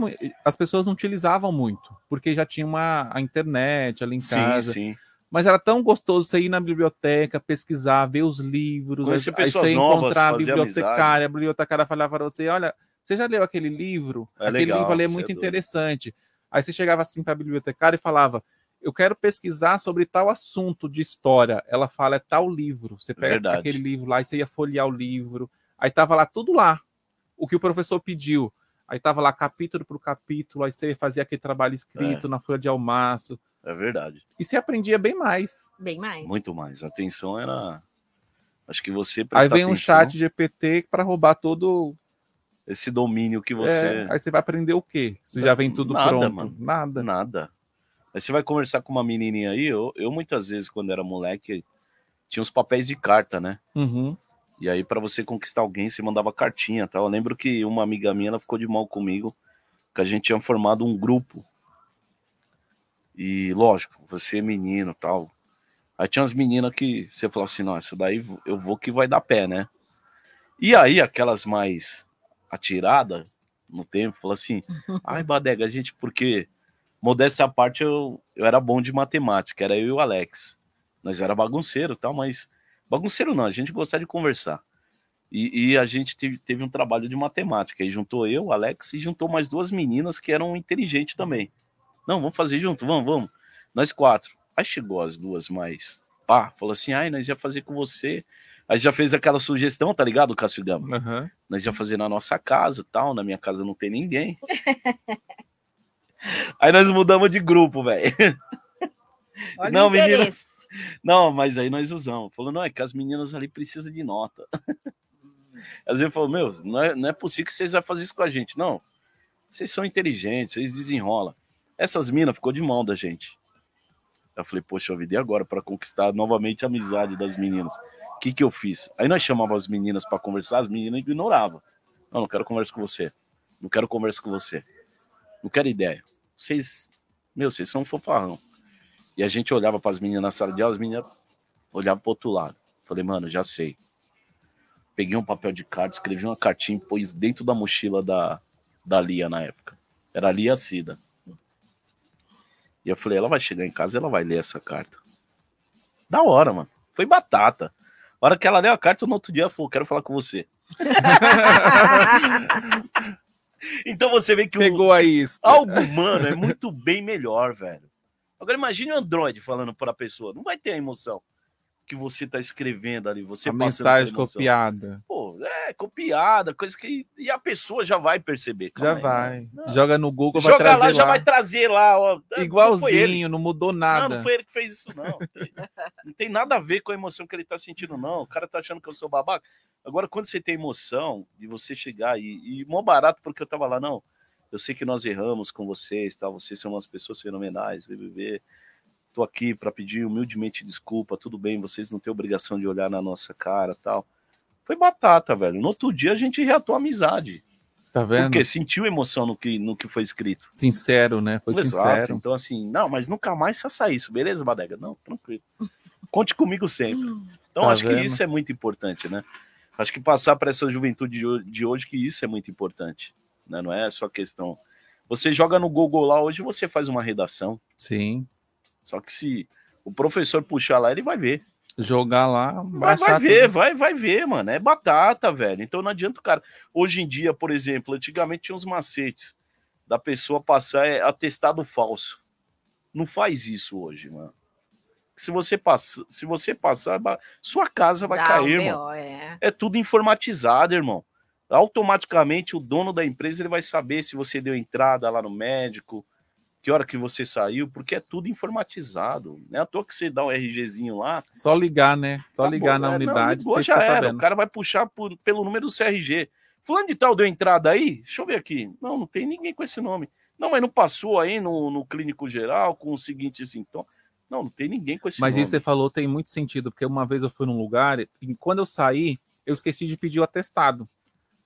as pessoas não utilizavam muito, porque já tinha uma a internet ali em Sim, casa. sim. Mas era tão gostoso você ir na biblioteca, pesquisar, ver os livros, Conhecer aí pessoas você novas, encontrar a bibliotecária, a bibliotecária falava para você, olha, você já leu aquele livro? É aquele legal, livro ali é muito é doido. interessante. Aí você chegava assim para a bibliotecária e falava, eu quero pesquisar sobre tal assunto de história. Ela fala, é tal livro. Você pega Verdade. aquele livro lá e você ia folhear o livro. Aí tava lá tudo lá, o que o professor pediu. Aí tava lá capítulo por capítulo, aí você fazia aquele trabalho escrito na folha de almaço. É verdade. E você aprendia bem mais. Bem mais. Muito mais. A atenção era. Acho que você Aí vem um atenção, chat GPT para roubar todo. Esse domínio que você. É, aí você vai aprender o quê? Se já vem tudo Nada, pronto. mano. Nada. Nada. Aí você vai conversar com uma menininha aí. Eu, eu muitas vezes, quando era moleque, tinha uns papéis de carta, né? Uhum. E aí, pra você conquistar alguém, você mandava cartinha tal. Eu lembro que uma amiga minha ela ficou de mal comigo, que a gente tinha formado um grupo. E lógico, você é menino tal. Aí tinha umas meninas que você falou assim: nossa, daí eu vou que vai dar pé, né? E aí, aquelas mais atiradas no tempo, falou assim: ai, Badega, a gente, porque modéstia à parte, eu, eu era bom de matemática, era eu e o Alex. Nós era bagunceiro e tal, mas bagunceiro não, a gente gostava de conversar. E, e a gente teve, teve um trabalho de matemática. Aí juntou eu, o Alex, e juntou mais duas meninas que eram inteligentes também. Não, vamos fazer junto, vamos, vamos. Nós quatro. Aí chegou as duas mais. Pá, falou assim: ai, nós ia fazer com você. Aí já fez aquela sugestão, tá ligado, Cássio Gama? Aham. Nós ia fazer na nossa casa tal. Na minha casa não tem ninguém. Aí nós mudamos de grupo, velho. Olha Não, o. Não, mas aí nós usamos. Falou, não, é que as meninas ali precisam de nota. Às vezes falou, meu, não é, não é possível que vocês vão fazer isso com a gente. Não, vocês são inteligentes, vocês desenrolam. Essas minas ficou de mão da gente. Eu falei, poxa vida, e agora para conquistar novamente a amizade das meninas? O que que eu fiz? Aí nós chamávamos as meninas para conversar, as meninas ignoravam. Não, não quero conversa com você. Não quero conversa com você. Não quero ideia. Vocês, meu, vocês são um fofarrão. E a gente olhava para as meninas na sala de aula, as meninas olhavam para outro lado. Falei, mano, já sei. Peguei um papel de carta, escrevi uma cartinha e pus dentro da mochila da, da Lia na época. Era a Lia Cida. E eu falei, ela vai chegar em casa e ela vai ler essa carta. Da hora, mano. Foi batata. A hora que ela leu a carta, no outro dia ela falou, quero falar com você. Então você vê que o, Pegou a isca. algo humano é muito bem melhor, velho. Agora imagine o Android falando para a pessoa, não vai ter a emoção que você tá escrevendo ali, você a mensagem copiada. Pô, é copiada, coisa que e a pessoa já vai perceber. Já aí, vai. né? Não. Joga no Google, vai Joga trazer lá, lá. já vai trazer lá, ó. Não ele. Igualzinho, não mudou Não, nada. não foi ele que fez isso, não. Não tem nada a ver com a emoção que ele tá sentindo, não. O cara tá achando que eu sou babaca. Agora, quando você tem emoção de você chegar e, e mó barato, porque eu tava lá, não. Eu sei que nós erramos com vocês, tá? Vocês são umas pessoas fenomenais, BBB. Tô aqui para pedir humildemente desculpa, tudo bem, vocês não têm obrigação de olhar na nossa cara, tal. Foi batata, velho. No outro dia a gente reatou a amizade. Tá vendo? Porque sentiu emoção no que, no que foi escrito. Sincero, né? Foi Exato. sincero. Então, assim, não, mas nunca mais faça isso, beleza, Badega? Não, tranquilo. Conte comigo sempre. Então, Tá acho vendo? que isso é muito importante, né? Acho que passar para essa juventude de hoje que isso é muito importante, né? Não é só questão. Você joga no Google lá hoje, você faz uma redação. Sim. Só que se o professor puxar lá, ele vai ver. Jogar lá, Vai, vai ver, tudo. vai, vai ver, mano. É batata, velho. Então não adianta o cara. Hoje em dia, por exemplo, antigamente tinha uns macetes da pessoa passar é, atestado falso. Não faz isso hoje, mano. Se você passar, se você passar, sua casa vai Dá cair, BO, irmão. é. É tudo informatizado, irmão. Automaticamente o dono da empresa ele vai saber se você deu entrada lá no médico, que hora que você saiu, porque é tudo informatizado. Não é à toa que você dá um RGzinho lá, Só ligar, né? Só Acabou, ligar na é, não, unidade, ligou, você já era. sabendo. O cara vai puxar por- pelo número do CRG. Fulano de tal deu entrada aí? Deixa eu ver aqui. Não, não tem ninguém com esse nome. Não, mas não passou aí no, no clínico geral com o seguinte sintoma. Não, não tem ninguém com esse Mas nome. isso você falou tem muito sentido, porque uma vez eu fui num lugar e quando eu saí, eu esqueci de pedir o atestado.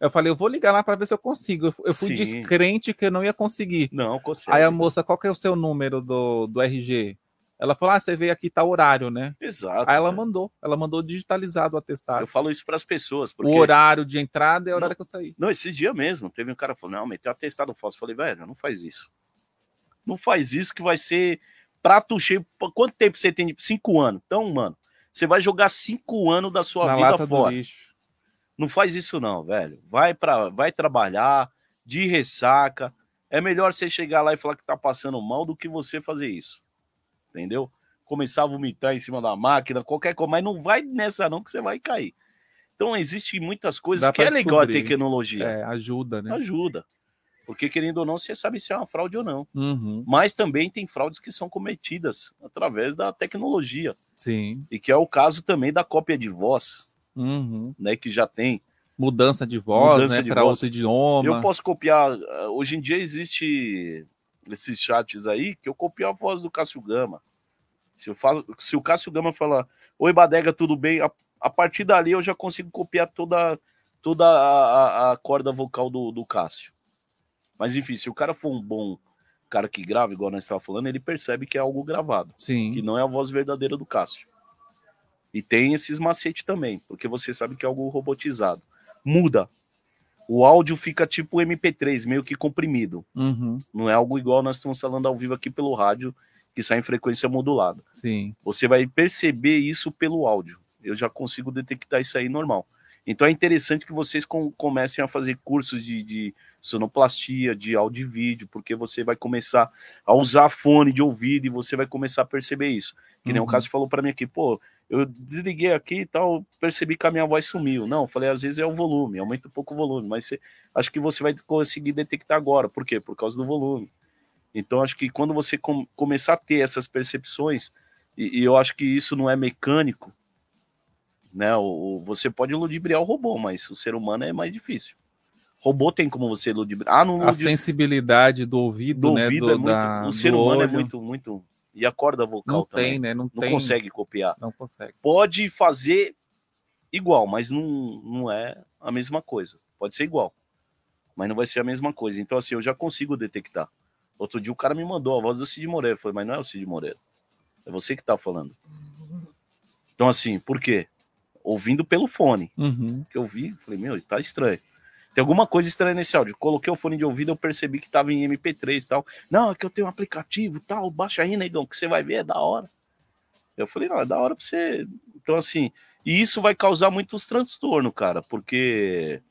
Eu falei, eu vou ligar lá para ver se eu consigo. Eu, fui Sim. descrente que eu não ia conseguir. Não, consegue. Aí a moça, qual que é o seu número do, do RG? Ela falou, ah, você veio aqui, tá horário, né? Exato. Aí ela né? mandou, ela mandou digitalizado o atestado. Eu falo isso para as pessoas. Porque... O horário de entrada é o horário que eu saí. Não, esses dias mesmo, teve um cara que falou, não, meteu atestado falso. Eu falei, velho, não faz isso. Não faz isso que vai ser prato cheio. Quanto tempo você tem? Cinco anos. Então, mano, você vai jogar cinco anos da sua Na vida lata do fora. lixo. Não faz isso não, velho. Vai para, vai trabalhar de ressaca. É melhor você chegar lá e falar que tá passando mal do que você fazer isso. Entendeu? Começar a vomitar em cima da máquina, qualquer coisa, mas não vai nessa não que você vai cair. Então existem muitas coisas Dá que é legal a tecnologia. É, ajuda, né? Ajuda. Porque querendo ou não, você sabe se é uma fraude ou não. Uhum, Mas também tem fraudes que são cometidas através da tecnologia. sim. E que é o caso também da cópia de voz, Uhum. né, que já tem Mudança de voz, Mudança né? Para outro idioma. Eu posso copiar. ah, Hoje em dia existe esses chats aí que eu copio a voz do Cássio Gama. Se, eu falo, se o Cássio Gama falar, Oi Badega, tudo bem? A, a partir dali eu já consigo copiar toda, toda a, a- a corda vocal do, do Cássio. Mas enfim, se o cara for um bom cara que grava, igual nós estávamos falando, ele percebe que é algo gravado, que Sim. não é a voz verdadeira do Cássio. E tem esses macetes também, porque você sabe que é algo robotizado. Muda. O áudio fica tipo MP3, meio que comprimido. Uhum, Não é algo igual nós estamos falando ao vivo aqui pelo rádio, que sai em frequência modulada. sim. Você vai perceber isso pelo áudio. Eu já consigo detectar isso aí normal. Então é interessante que vocês com- comecem a fazer cursos de, de sonoplastia, de áudio e vídeo, porque você vai começar a usar fone de ouvido e você vai começar a perceber isso. Que nem Uhum. o Cássio falou para mim aqui, pô, eu desliguei aqui e tal, percebi que a minha voz sumiu. Não, falei, às vezes é o volume, aumenta um pouco o volume, mas você- acho que você vai conseguir detectar agora. Por quê? Por causa do volume. Então, acho que quando você com- começar a ter essas percepções, e, e eu acho que isso não é mecânico, né? O, você pode ludibriar o robô, mas o ser humano é mais difícil. Robô tem como você ludibriar. Ah, não A sensibilidade do ouvido, do né? ouvido do, é muito. da- o ser humano é olho. muito, muito. E a corda vocal Não também. tem, né? Não, Não tem. consegue copiar. Não consegue. Pode fazer igual, mas não, não é a mesma coisa. Pode ser igual, mas não vai ser a mesma coisa. Então, assim, eu já consigo detectar. Outro dia o cara me mandou a voz do Cid Moreira. Eu falei, mas não é o Cid Moreira. É você que tá falando. Então, assim, por quê? Ouvindo pelo fone. Uhum. Que eu vi, falei, meu, tá estranho. Tem alguma coisa estranha nesse áudio. Coloquei o fone de ouvido, eu percebi que tava em MP3 e tal. Não, é que eu tenho um aplicativo e tal, baixa aí, negão, que você vai ver, é da hora. Eu falei, não, é da hora pra você. Então, assim, e isso vai causar muitos transtornos, cara, porque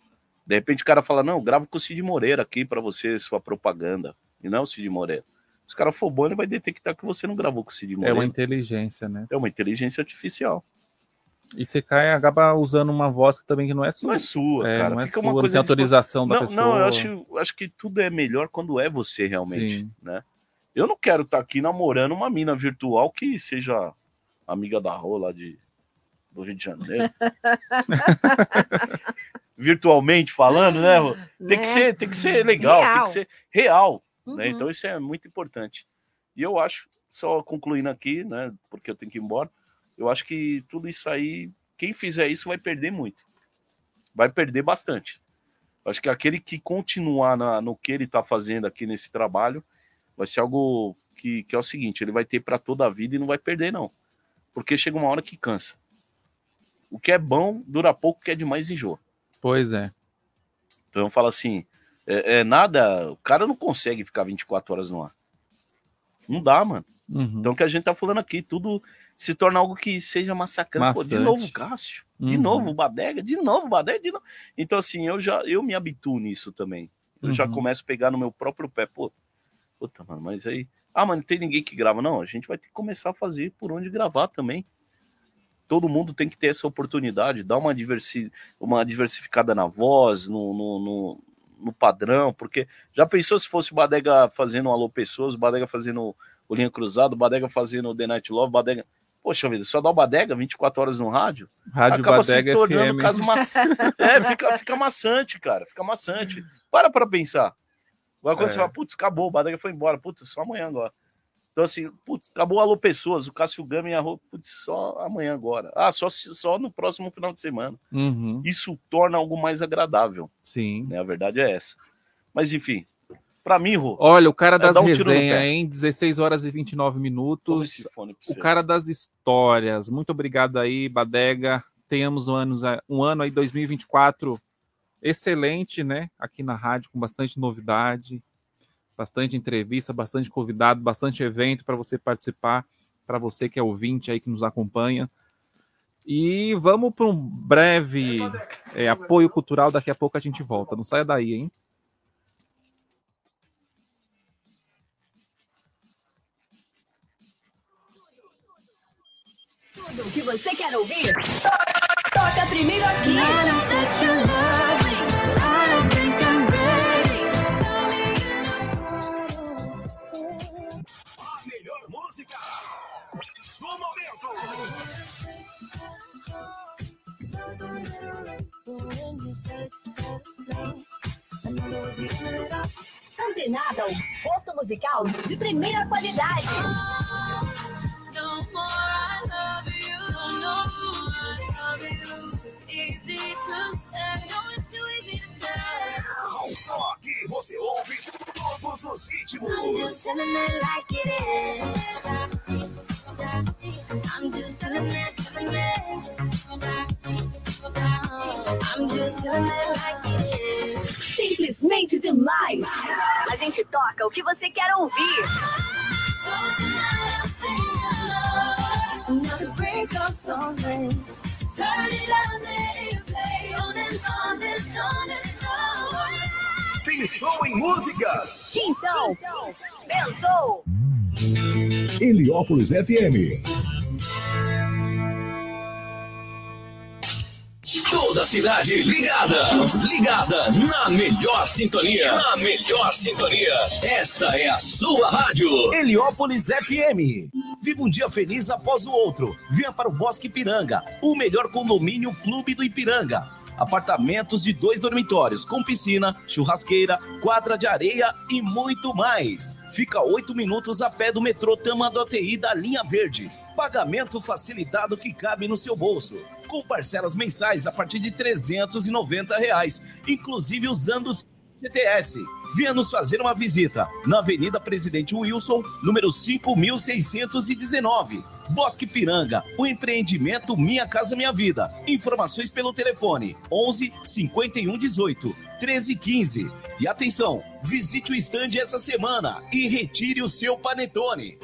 de repente o cara fala, não, gravo com o Cid Moreira aqui pra você, sua propaganda. E não é o Cid Moreira. Se o cara for bom, ele vai detectar que você não gravou com o Cid É Moreira. uma inteligência, né? É uma inteligência artificial. E você cai acaba usando uma voz que também que não é Não sua. é sua, É, cara. não é Fica sua, uma não coisa tem dispo- autorização da não, pessoa. não, eu acho, acho que tudo é melhor quando é você realmente, Sim. né? Eu não quero estar aqui namorando uma mina virtual que seja amiga da Rô lá de, do Rio de Janeiro. Virtualmente falando, né? Rô? Tem, que Né? ser, tem que ser legal, tem Real. que ser real, né? Uhum. Então isso é muito importante. E eu acho, só concluindo aqui, né? Porque eu tenho que ir embora, eu acho que tudo isso aí, quem fizer isso vai perder muito. Vai perder bastante. Eu Acho que aquele que continuar na- no que ele está fazendo aqui nesse trabalho vai ser algo que, que é o seguinte: ele vai ter para toda a vida e não vai perder, não. Porque chega uma hora que cansa. O que é bom dura pouco, o que é demais enjoa. Pois é. Então eu falo assim: é, é nada, o cara não consegue ficar 24 horas no ar. Não dá, mano. Uhum. Então o que a gente tá falando aqui, tudo se torna algo que seja massacrante. Pô, de novo, Cássio. De Uhum. novo, o Badega. De novo, Badega. De novo. Então, assim, eu já eu me habituo nisso também. Eu já Uhum. começo a pegar no meu próprio pé. Pô, puta, mano, mas aí. Ah, mas não tem ninguém que grava. Não, a gente vai ter que começar a fazer por onde gravar também. Todo mundo tem que ter essa oportunidade, dar uma, diversi... uma diversificada na voz, no, no, no, no padrão, porque já pensou se fosse o Badega fazendo um Alô Pessoas, o Badega fazendo o Linha Cruzado, o Badega fazendo o The Night Love, o Badega. Poxa vida, só dá o Badega 24 horas no rádio? Rádio acaba Badega se tornando FM. caso. É, fica, fica maçante, cara. Fica maçante. Para pra pensar. Agora quando É. você fala, putz, acabou, o Badega foi embora, putz, só amanhã agora. Então, assim, putz, acabou Alô Pessoas, o Cássio Gama e a Rô, putz, só amanhã agora. Ah, só, só no próximo final de semana. Uhum, Isso torna algo mais agradável, sim. né? A verdade é essa. Mas, enfim, pra mim, Rô, Olha, o cara É, das um resenhas, hein? 16 horas e 29 toma minutos. O cara das histórias. Muito obrigado aí, Badega. Tenhamos um ano, um ano aí, 2024, excelente, né? Aqui na rádio, com bastante novidade, bastante entrevista, bastante convidado, bastante evento para você participar, para você que é ouvinte aí que nos acompanha. E vamos para um breve é, apoio cultural. Daqui a pouco a gente volta. Não saia daí, hein? Tudo o que você quer ouvir? Toca primeiro aqui. A melhor música do momento. Antenada, o musical de primeira qualidade. Só aqui você ouve todos os ritmos. I'm just feeling it like it is. I'm just feeling it, feeling it. I'm just feeling it like it is. Simplesmente demais. A gente toca o que você quer ouvir. Another break up song. Turn it on, let it play on and on on. Pensou em músicas? Então, pensou? Heliópolis FM. Toda cidade ligada, ligada na melhor sintonia, na melhor sintonia. Essa é a sua rádio. Heliópolis FM. Viva um dia feliz após o outro. Venha para o Bosque Ipiranga, o melhor condomínio clube do Ipiranga. Apartamentos de dois dormitórios, com piscina, churrasqueira, quadra de areia e muito mais. Fica oito minutos a pé do metrô Tamanduateí da linha verde. Pagamento facilitado que cabe no seu bolso. Com parcelas mensais a partir de 390 reais, inclusive usando o GTS. Venha nos fazer uma visita na Avenida Presidente Wilson, número 5619. Bosque Piranga, o empreendimento Minha Casa Minha Vida. Informações pelo telefone 11 51 18 13 15. E atenção, visite o estande essa semana e retire o seu panetone.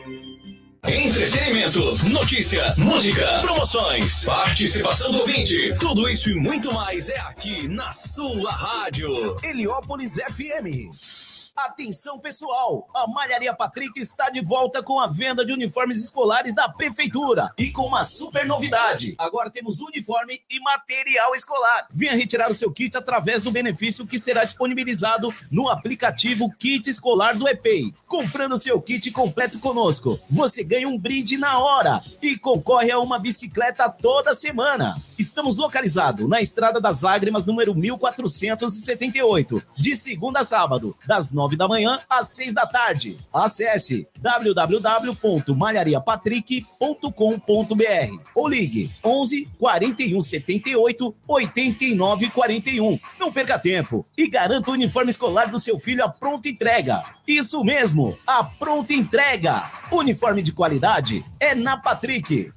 Entretenimento, notícia, música, promoções, participação do ouvinte. Tudo isso e muito mais é aqui na sua rádio. Heliópolis FM. Atenção pessoal, a Malharia Patrick está de volta com a venda de uniformes escolares da prefeitura e com uma super novidade. Agora temos uniforme e material escolar. Venha retirar o seu kit através do benefício que será disponibilizado no aplicativo Kit Escolar do EPEI. Comprando seu kit completo conosco, você ganha um brinde na hora e concorre a uma bicicleta toda semana. Estamos localizados na Estrada das Lágrimas, número 1478, de segunda a sábado, das 9 da manhã às 6 da tarde. Acesse www.malhariapatrick.com.br ou ligue 11 41 78 89 41. Não perca tempo e garanta o uniforme escolar do seu filho à pronta entrega. Isso mesmo, a pronta entrega. Uniforme de qualidade é na Patrick.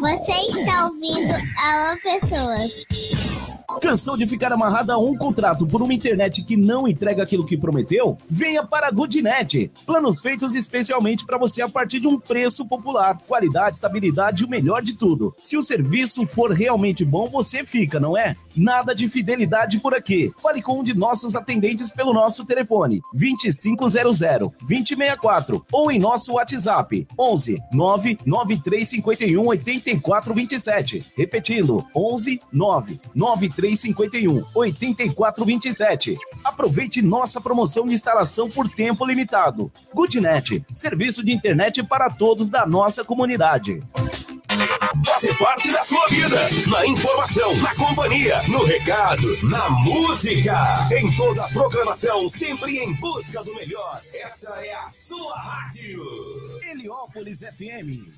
Você está ouvindo Alô Pessoas. Cansou de ficar amarrado a um contrato por uma internet que não entrega aquilo que prometeu? Venha para a Goodnet. Planos feitos especialmente para você a partir de um preço popular. Qualidade, estabilidade e o melhor de tudo. Se o serviço for realmente bom, você fica, não é? Nada de fidelidade por aqui. Fale com um de nossos atendentes pelo nosso telefone 2500 2064 ou em nosso WhatsApp 11 99351 8427. Repetindo 11 99351 8427. Aproveite nossa promoção de instalação por tempo limitado. Goodnet, serviço de internet para todos da nossa comunidade. Fazer parte da sua vida. Na informação, na companhia, no recado, na música. Em toda a programação, sempre em busca do melhor. Essa é a sua rádio. Heliópolis FM.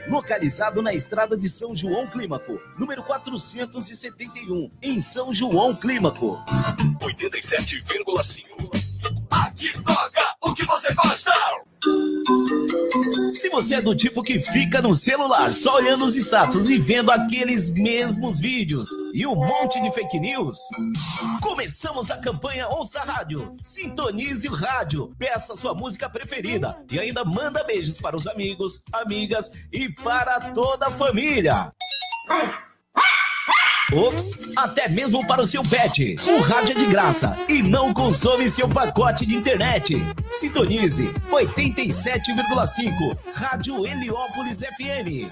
Localizado na estrada de São João Clímaco, número 471, em São João Clímaco. 87,5. Aqui toca o que você gosta. Se você é do tipo que fica no celular só olhando os status e vendo aqueles mesmos vídeos e um monte de fake news, começamos a campanha Ouça Rádio. Sintonize o rádio, peça sua música preferida e ainda manda beijos para os amigos, amigas e para toda a família. Ops, até mesmo para o seu pet. O rádio é de graça e não consome seu pacote de internet. Sintonize 87,5 Rádio Heliópolis FM.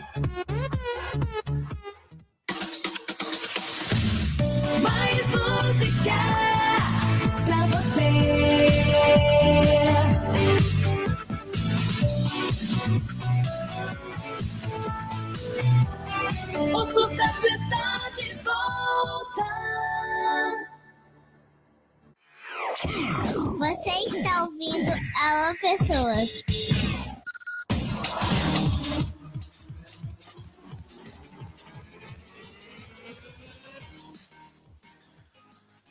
Mais música pra você. O sucesso está Você está ouvindo Alô Pessoas.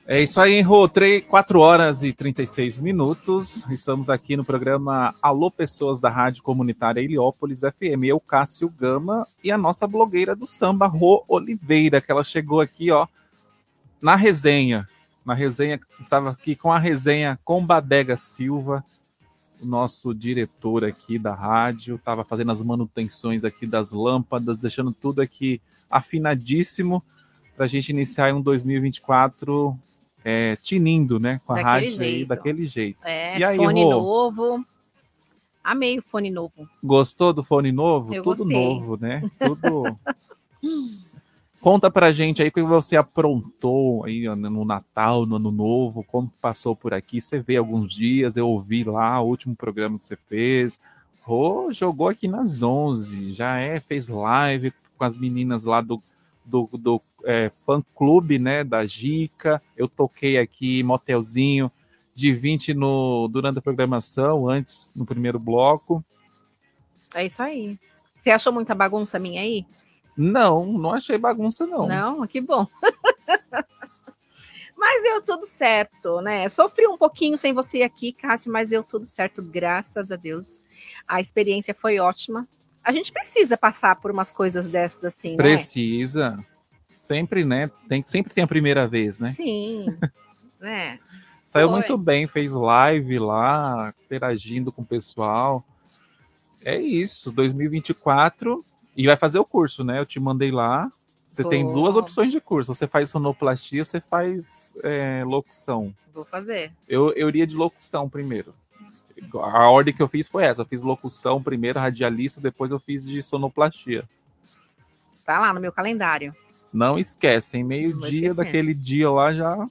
É isso aí, Rô. 4 horas e 36 minutos. Estamos aqui no programa Alô Pessoas da Rádio Comunitária Heliópolis FM. Eu, Cássio Gama, e a nossa blogueira do samba, Rô Oliveira, que ela chegou aqui, ó, na resenha. Na resenha, estava aqui com a resenha com Badega Silva, o nosso diretor aqui da rádio, estava fazendo as manutenções aqui das lâmpadas, deixando tudo aqui afinadíssimo para a gente iniciar um 2024 é, tinindo, né? Com a Daquele rádio aí, jeito. daquele jeito. É, E aí, fone Rô? novo. Amei o fone novo. Gostou do fone novo? Eu Tudo gostei. novo, né? Tudo. Conta pra gente aí o que você aprontou aí no Natal, no Ano Novo, como passou por aqui. Você vê alguns dias, eu ouvi lá o último programa que você fez. Rô jogou aqui nas 11, já é, fez live com as meninas lá do, do, do é, fã clube, né, da Gica. Eu toquei aqui motelzinho de 20 no, durante a programação, antes, no primeiro bloco. É isso aí. Você achou muita bagunça minha aí? Não, não achei bagunça, não. Não, que bom. mas deu tudo certo, né? Sofri um pouquinho sem você aqui, Cássio, mas deu tudo certo, graças a Deus. A experiência foi ótima. A gente precisa passar por umas coisas dessas assim, né? Precisa. Sempre, né? Tem, sempre tem a primeira vez, né? Sim. né? Saiu Foi. muito bem, fez live lá, interagindo com o pessoal. É isso, 2024. E vai fazer o curso, né? Eu te mandei lá. Você tem Boa. duas opções de curso. Você faz sonoplastia, você faz é, locução. Vou fazer. Eu, eu iria de locução primeiro. A ordem que eu fiz foi essa. Eu fiz locução primeiro, radialista, depois eu fiz de sonoplastia. Tá lá no meu calendário. Não esquecem, meio-dia daquele dia lá já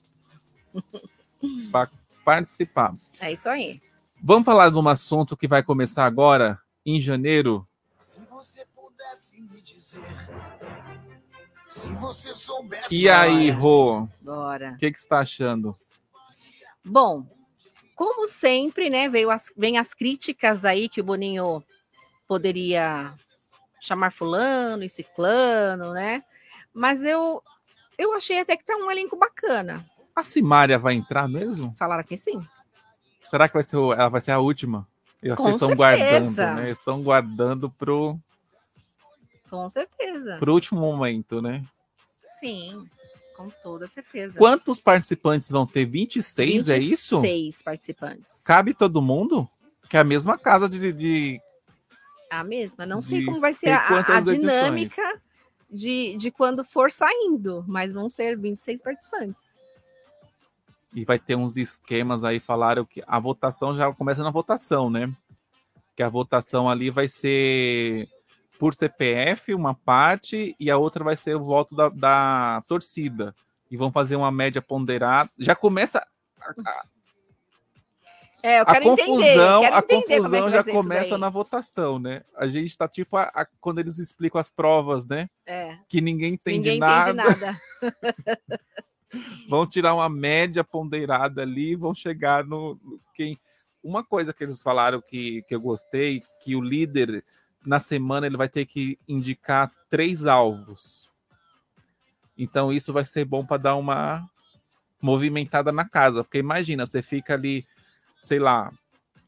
para participar. É isso aí. Vamos falar de um assunto que vai começar agora, em janeiro. Se você dizer Se você soubesse. E aí, Rô, Bora. o que, que você está achando? Bom, como sempre, né, veio as, vem as críticas aí que o Boninho poderia chamar fulano e ciclano, né? Mas eu eu achei até que tá um elenco bacana. A Simária vai entrar mesmo? Falaram que sim. Será que vai ser, ela vai ser a última? Eles Com estão certeza. guardando, né? Estão guardando pro, Com certeza. pro último momento, né? Sim, com toda certeza. Quantos participantes vão ter? 26, é isso? 26 participantes. Cabe todo mundo? Que é a mesma casa de, de- A mesma. Não sei como vai ser a, a edições. dinâmica de, de quando for saindo, mas vão ser 26 participantes. E vai ter uns esquemas aí, falaram que a votação já começa na votação, né? Que a votação ali vai ser por CPF, uma parte, e a outra vai ser o voto da, da torcida. E vão fazer uma média ponderada. Já começa. É, eu A quero confusão, entender. Quero a entender como é que confusão vai já começa na votação, né? A gente tá tipo a- a- quando eles explicam as provas, né? É, Que ninguém entende ninguém nada. entende nada. vão tirar uma média ponderada ali, vão chegar no, no quem. Uma coisa que eles falaram que, que eu gostei, que o líder na semana ele vai ter que indicar três alvos. Então isso vai ser bom para dar uma movimentada na casa, porque imagina, você fica ali, sei lá,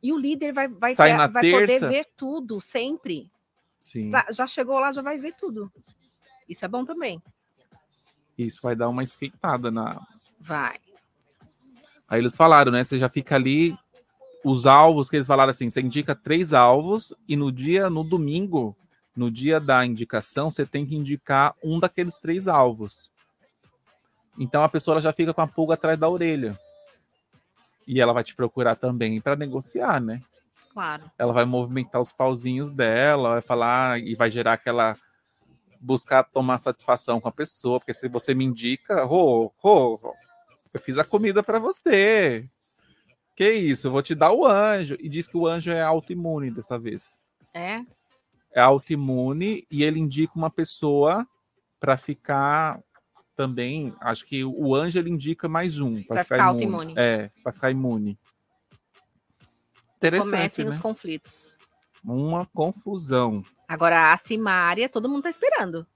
E o líder vai, vai, Sai ter- na vai poder terça. ver tudo, sempre. sim, Tá, já chegou lá, já vai ver tudo. Isso é bom também. isso vai dar uma esquentada na. Vai. Aí eles falaram, né? Você já fica ali os alvos que eles falaram assim, você indica três alvos e no dia, no domingo, no dia da indicação, você tem que indicar um daqueles três alvos. Então a pessoa já fica com a pulga atrás da orelha. E ela vai te procurar também para negociar, né? Claro. Ela vai movimentar os pauzinhos dela, vai falar e vai gerar aquela buscar tomar satisfação com a pessoa, porque se você me indica, Rô, Rô, Rô, eu fiz a comida para você. Que isso, eu vou te dar o anjo. E diz que o anjo é autoimune dessa vez. É. É autoimune e ele indica uma pessoa para ficar também. Acho que o anjo ele indica mais um para ficar, ficar imune. autoimune. É, para ficar imune. Interessante, Comecem né? os conflitos. Uma confusão. Agora, a Simária, todo mundo tá esperando.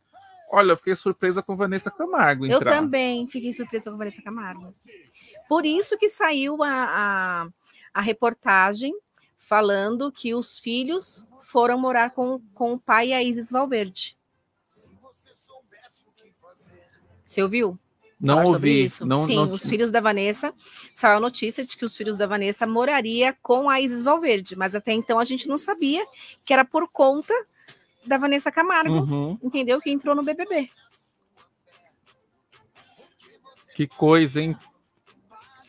Olha, eu fiquei surpresa com Vanessa Camargo Eu entrar. também fiquei surpresa com Vanessa Camargo. Por isso que saiu a, a, a reportagem falando que os filhos foram morar com, com o pai e a Isis Valverde. Você ouviu? Não ouvi. isso? Não, Sim, não, os filhos da Vanessa. Saiu a notícia de que os filhos da Vanessa moraria com a Isis Valverde, mas até então a gente não sabia que era por conta da Vanessa Camargo, Uhum. entendeu? Que entrou no BBB. Que coisa, hein?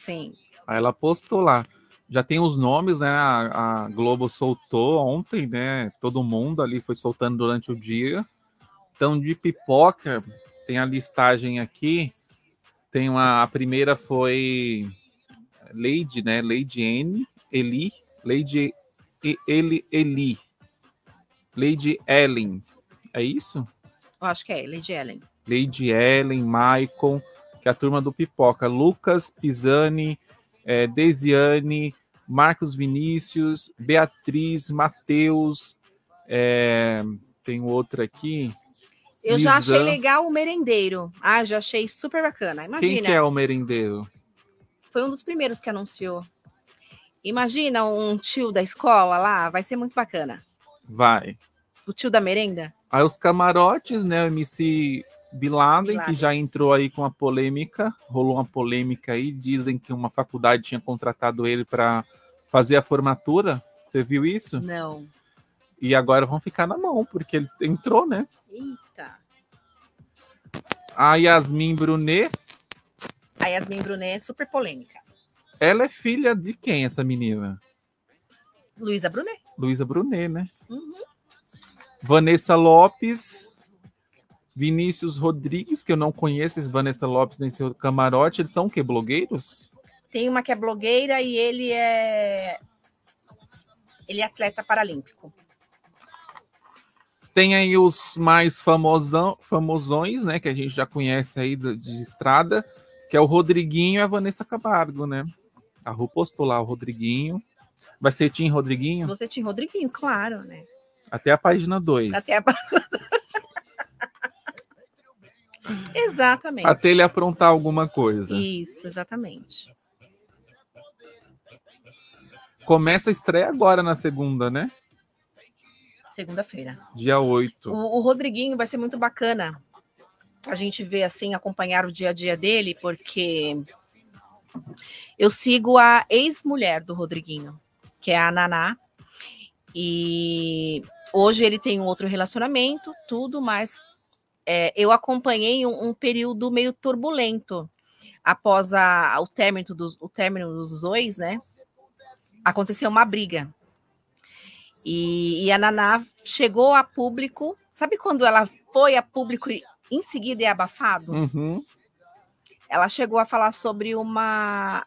Sim. Aí ela postou lá. Já tem os nomes, né? A, a Globo soltou ontem, né? Todo mundo ali foi soltando durante o dia. Então, de pipoca, tem a listagem aqui. Tem uma. A primeira foi Lady, né? Lady N, Eli, Lady E- Eli, Eli, Lady Ellen. É isso? Eu acho que é, Lady Ellen. Lady Ellen, Maicon, que é a turma do Pipoca, Lucas Pisani, é, Desiane, Marcos Vinícius, Beatriz, Matheus, é, tem outro aqui. Eu já achei legal o merendeiro. Ah, já achei super bacana. Quem Imagina, que é o merendeiro? foi um dos primeiros que anunciou. Imagina um tio da escola lá, vai ser muito bacana. Vai. O tio da merenda. Aí os camarotes, né? O MC Bin Laden, que já entrou aí com a polêmica, rolou uma polêmica aí, dizem que uma faculdade tinha contratado ele para fazer a formatura. Você viu isso? Não. E agora vão ficar na mão, porque ele entrou, né? Eita. A Yasmin Brunet, A Yasmin Brunet é super polêmica. ela é filha de quem, essa menina? Luísa Brunet. Luísa Brunet, né? Uhum. Vanessa Lopes, Vinícius Rodrigues, que eu não conheço, esse Vanessa Lopes nem seu camarote, eles são o quê? Blogueiros? Tem uma que é blogueira e ele é. Ele é atleta paralímpico. Tem aí os mais famosão, famosões, né? Que a gente já conhece aí de, de estrada, que é o Rodriguinho e a Vanessa Camargo, né? A Ru postou lá o Rodriguinho. Vai ser Tim Rodriguinho? Você tinha Rodriguinho, claro, né? Até a página 2. Até a... Exatamente. Até ele aprontar alguma coisa. Isso, exatamente. Começa a estreia agora na segunda, né? Segunda-feira. Dia 8. O, o Rodriguinho vai ser muito bacana a gente ver assim, acompanhar o dia a dia dele, porque eu sigo a ex-mulher do Rodriguinho, que é a Naná. E hoje ele tem um outro relacionamento, tudo, mas é, eu acompanhei um, um período meio turbulento após a, o, término dos, o término dos dois, né? Aconteceu uma briga. E, e, a Naná chegou a público. Sabe quando ela foi a público e em seguida é abafado? Uhum. Ela chegou a falar sobre uma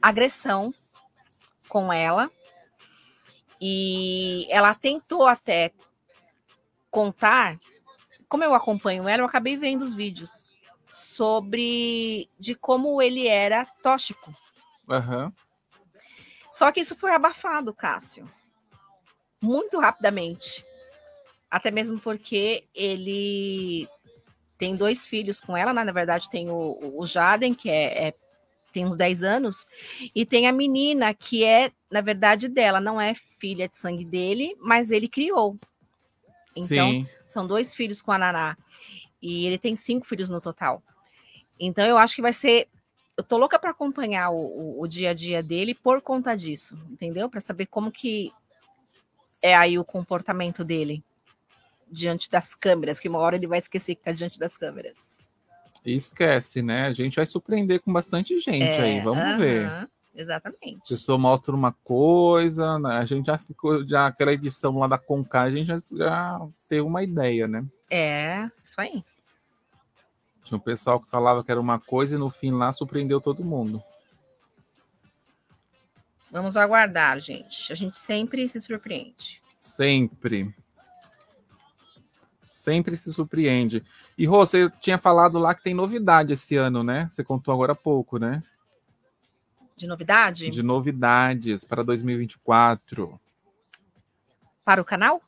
agressão com ela. E ela tentou até contar. Como eu acompanho ela, eu acabei vendo os vídeos sobre de como ele era tóxico. Uhum. Só que isso foi abafado, Cássio muito rapidamente. Até mesmo porque ele tem dois filhos com ela, né? na verdade tem o, o Jaden, que é, é, tem uns 10 anos, e tem a menina que é, na verdade, dela, não é filha de sangue dele, mas ele criou. Então, Sim. São dois filhos com a Naná. E ele tem cinco filhos no total. Então, eu acho que vai ser. Eu tô louca para acompanhar o, o, o dia a dia dele por conta disso, entendeu? Para saber como que é aí o comportamento dele diante das câmeras, que uma hora ele vai esquecer que está diante das câmeras. E esquece, né? A gente vai surpreender com bastante gente É, aí, vamos aham, ver. A Exatamente. pessoa mostra uma coisa, né? a gente já ficou, já aquela edição lá da Concar, a gente já, já teve uma ideia, né? É, isso aí. Tinha um pessoal que falava que era uma coisa e no fim lá surpreendeu todo mundo. Vamos aguardar, gente. A gente sempre se surpreende. Sempre. Sempre se surpreende. E Rô, você tinha falado lá que tem novidade esse ano, né? Você contou agora há pouco, né? De novidade De novidades para 2024. para o canal?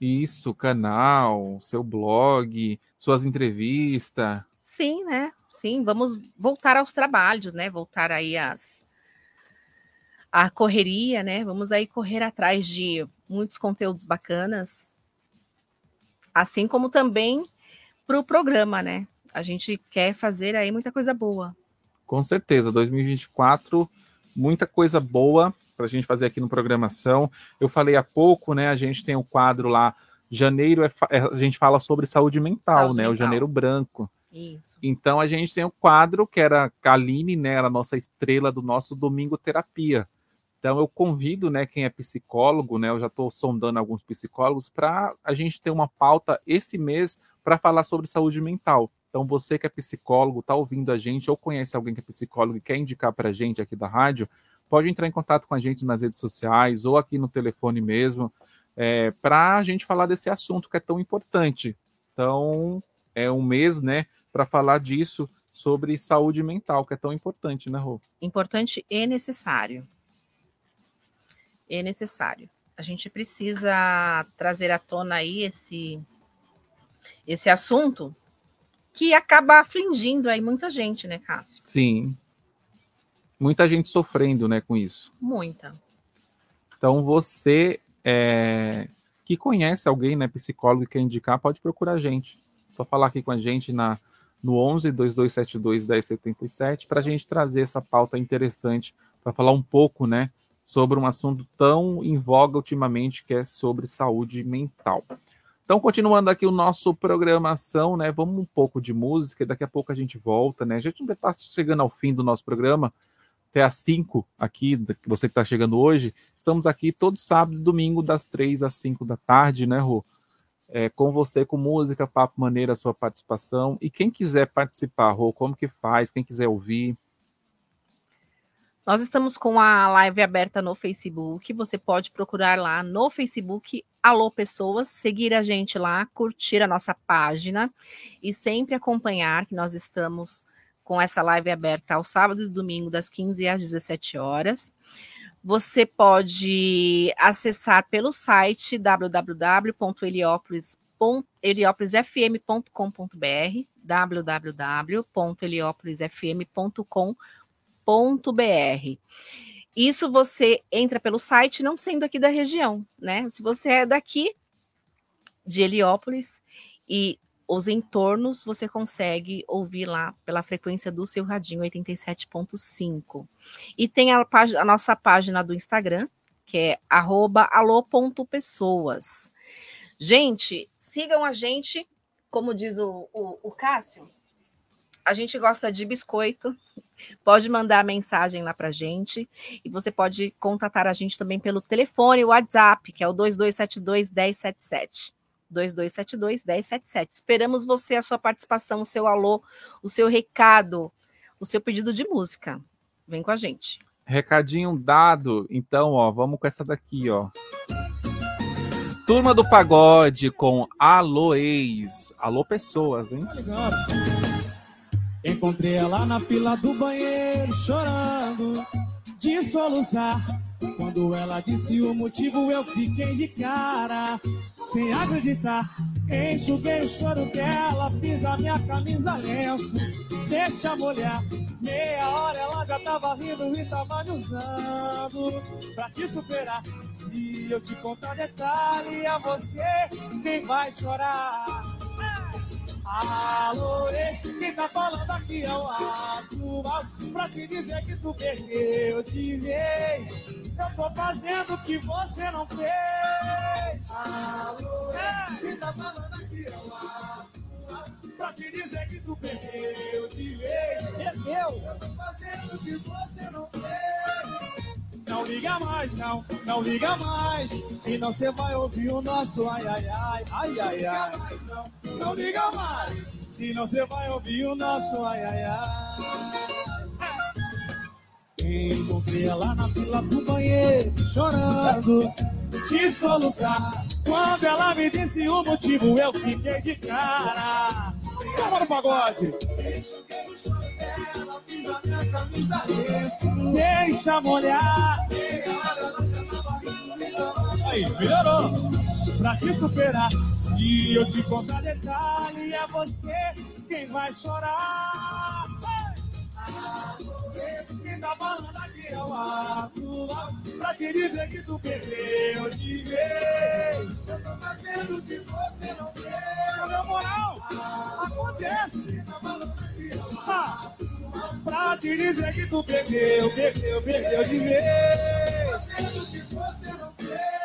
Isso, canal, seu blog, suas entrevistas. Sim, né? Sim, vamos voltar aos trabalhos, né? Voltar aí às a correria, né? Vamos aí correr atrás de muitos conteúdos bacanas, assim como também para o programa, né? A gente quer fazer aí muita coisa boa. Com certeza, 2024, muita coisa boa para a gente fazer aqui no Programação. Eu falei há pouco, né? A gente tem o quadro lá, janeiro, é, é- a gente fala sobre saúde mental, Saúde né? O mental. janeiro branco. Isso. Então a gente tem o quadro que era a Aline, né? Era a nossa estrela do nosso Domingo Terapia. Então eu convido, né, quem é psicólogo, né? Eu já estou sondando alguns psicólogos para a gente ter uma pauta esse mês para falar sobre saúde mental. Então você que é psicólogo, está ouvindo a gente ou conhece alguém que é psicólogo e quer indicar para a gente aqui da rádio, pode entrar em contato com a gente nas redes sociais ou aqui no telefone mesmo, é, para a gente falar desse assunto que é tão importante. Então é um mês, né, para falar disso sobre saúde mental, que é tão importante, né, Rô? Importante e necessário. E necessário. A gente precisa trazer à tona aí esse esse assunto que acaba afligindo aí muita gente, né, Cássio? Sim. Muita gente sofrendo, né, com isso. Muita. Então você é, que conhece alguém, né, psicólogo e quer indicar, pode procurar a gente. Só falar aqui com a gente na no 11 2272 1077 para a gente trazer essa pauta interessante para falar um pouco, né, sobre um assunto tão em voga ultimamente que é sobre saúde mental. Então, continuando aqui o nosso programação, né? Vamos um pouco de música, e daqui a pouco a gente volta, né? A gente está chegando ao fim do nosso programa, até às 5 aqui, você que está chegando hoje. Estamos aqui todo sábado e domingo, das 3 às 5 da tarde, né, Rô? É, com você, com música, papo maneira, sua participação. E quem quiser participar, Rô, como que faz? Quem quiser ouvir, Nós estamos com a live aberta no Facebook. Você pode procurar lá no Facebook Alô Pessoas, seguir a gente lá, curtir a nossa página e sempre acompanhar que nós estamos com essa live aberta aos sábados e domingos, das 15 às 17 horas. Você pode acessar pelo site www.heliopolis.heliopolisfm.com.br www.heliopolisfm.com.br Isso você entra pelo site não sendo aqui da região, né? Se você é daqui de Heliópolis e os entornos, você consegue ouvir lá pela frequência do seu radinho 87.5. E tem a, a, nossa página do Instagram, que é alô.pessoas. Gente, sigam a gente, como diz o, o, o Cássio, a gente gosta de biscoito. Pode mandar mensagem lá para gente e você pode contatar a gente também pelo telefone, o WhatsApp, que é o 2272 1077. 2272 1077. Esperamos você, a sua participação, o seu alô, o seu recado, o seu pedido de música. Vem com a gente. Recadinho dado. Então, ó, vamos com essa daqui, ó. Turma do Pagode com Alô Ex. Alô Pessoas, hein? Encontrei ela na fila do banheiro chorando de soluçar. Quando ela disse o motivo, eu fiquei de cara, sem acreditar. Enxuguei o choro dela, fiz a minha camisa lenço, deixa molhar. Meia hora ela já tava rindo e tava me usando pra te superar. Se eu te contar detalhe, é você quem vai chorar. Alô, ex, quem tá falando aqui é o atual. Pra te dizer que tu perdeu de vez Eu tô fazendo o que você não fez. Alô, ex, quem tá falando aqui é o atual. Pra te dizer que tu perdeu de vez Perdeu Eu tô fazendo o que você não fez não liga mais, não, não liga mais. Senão você vai ouvir o nosso ai, ai, ai, ai, ai, ai. Não, não liga mais. Senão você vai ouvir o nosso ai, ai, ai. Encontrei ela na fila do banheiro, chorando, de soluçar. Quando ela me disse o motivo, eu fiquei de cara. Vamos no pagode. Deixa molhar. Aí, melhorou. Pra te superar, se eu te contar detalhe, é você quem vai chorar. Tá falando aqui é o atual Pra te dizer que tu perdeu de vez. Eu tô fazendo o que você não fez. Meu moral, acontece. Tá falando aqui é o atual Pra te dizer que tu perdeu, perdeu, perdeu de vez.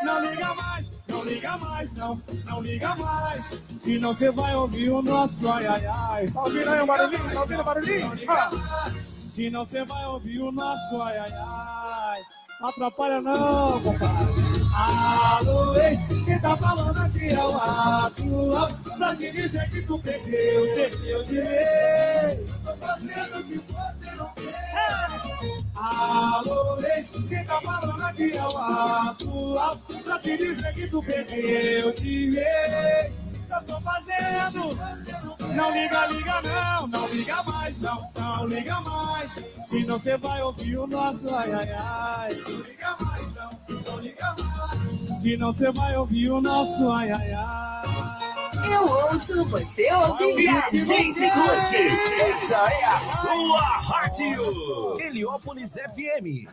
Não liga mais, não liga mais, não, não liga mais. Senão você vai ouvir o nosso ai ai ai. Tá ouvindo aí o barulhinho? Tá ouvindo o barulhinho? Ah. Senão você vai ouvir o nosso ai ai ai. Não atrapalha não, compadre. Alô, ex, quem tá falando aqui é o atual. Pra te dizer que tu perdeu, perdeu de vez. Tô fazendo o que você não fez. Alô, ex, quem tá falando aqui é o atual. Pra te dizer que tu perdeu de vez. Eu tô fazendo. Não liga, liga não, não liga mais, não, não liga mais. Senão você vai ouvir o nosso ai ai ai. Não liga mais, não, não liga mais. Senão você vai ouvir o nosso ai ai ai. Eu ouço, você ouve e a gente curte. Essa é a sua rádio. Heliópolis FM.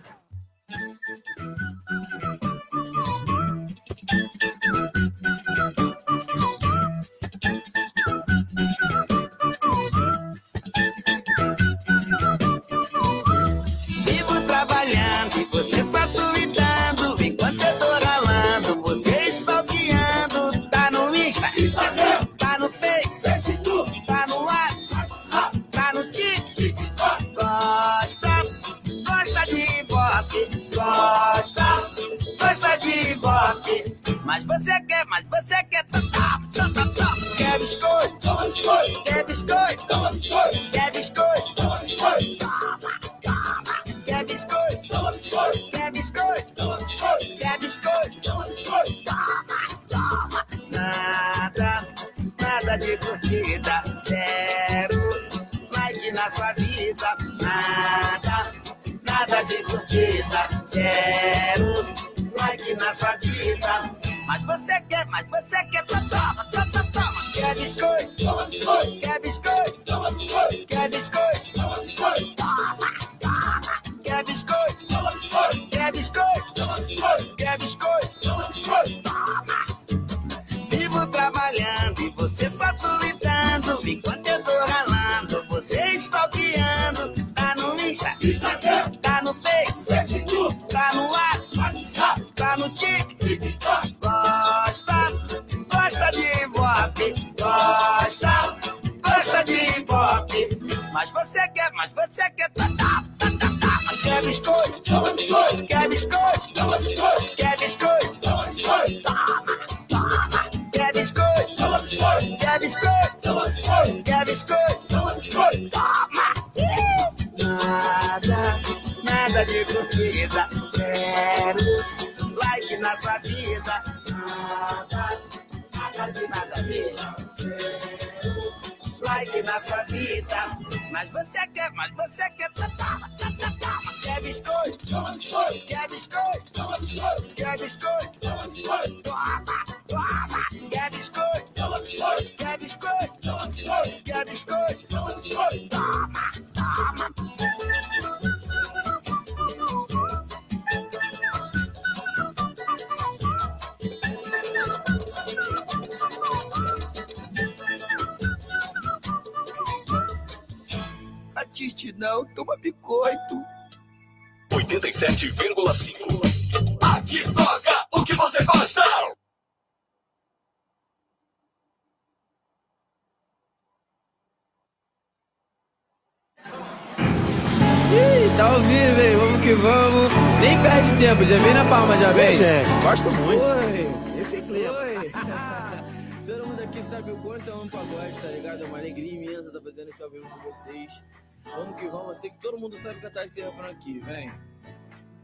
Vocês. Vamos que vamos, eu sei que todo mundo sabe cantar esse refrão aqui, vem.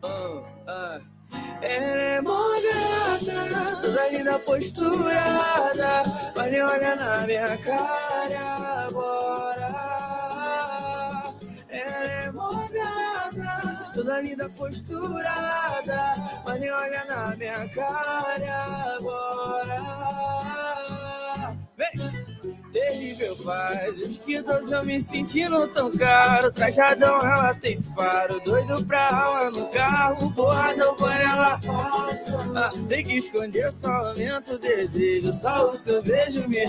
Ah, ah. Ela é moderna, toda linda posturada, mas nem olha na minha cara agora. Ela é moderna, toda linda posturada, mas nem olha na minha cara agora. Vem! Terrível paz, os que dois eu me sentindo tão caro. Trajadão, ela tem faro, doido pra aula no carro. Porradão por ela passa. Ah, tem que esconder, só aumenta o desejo. Só o seu beijo me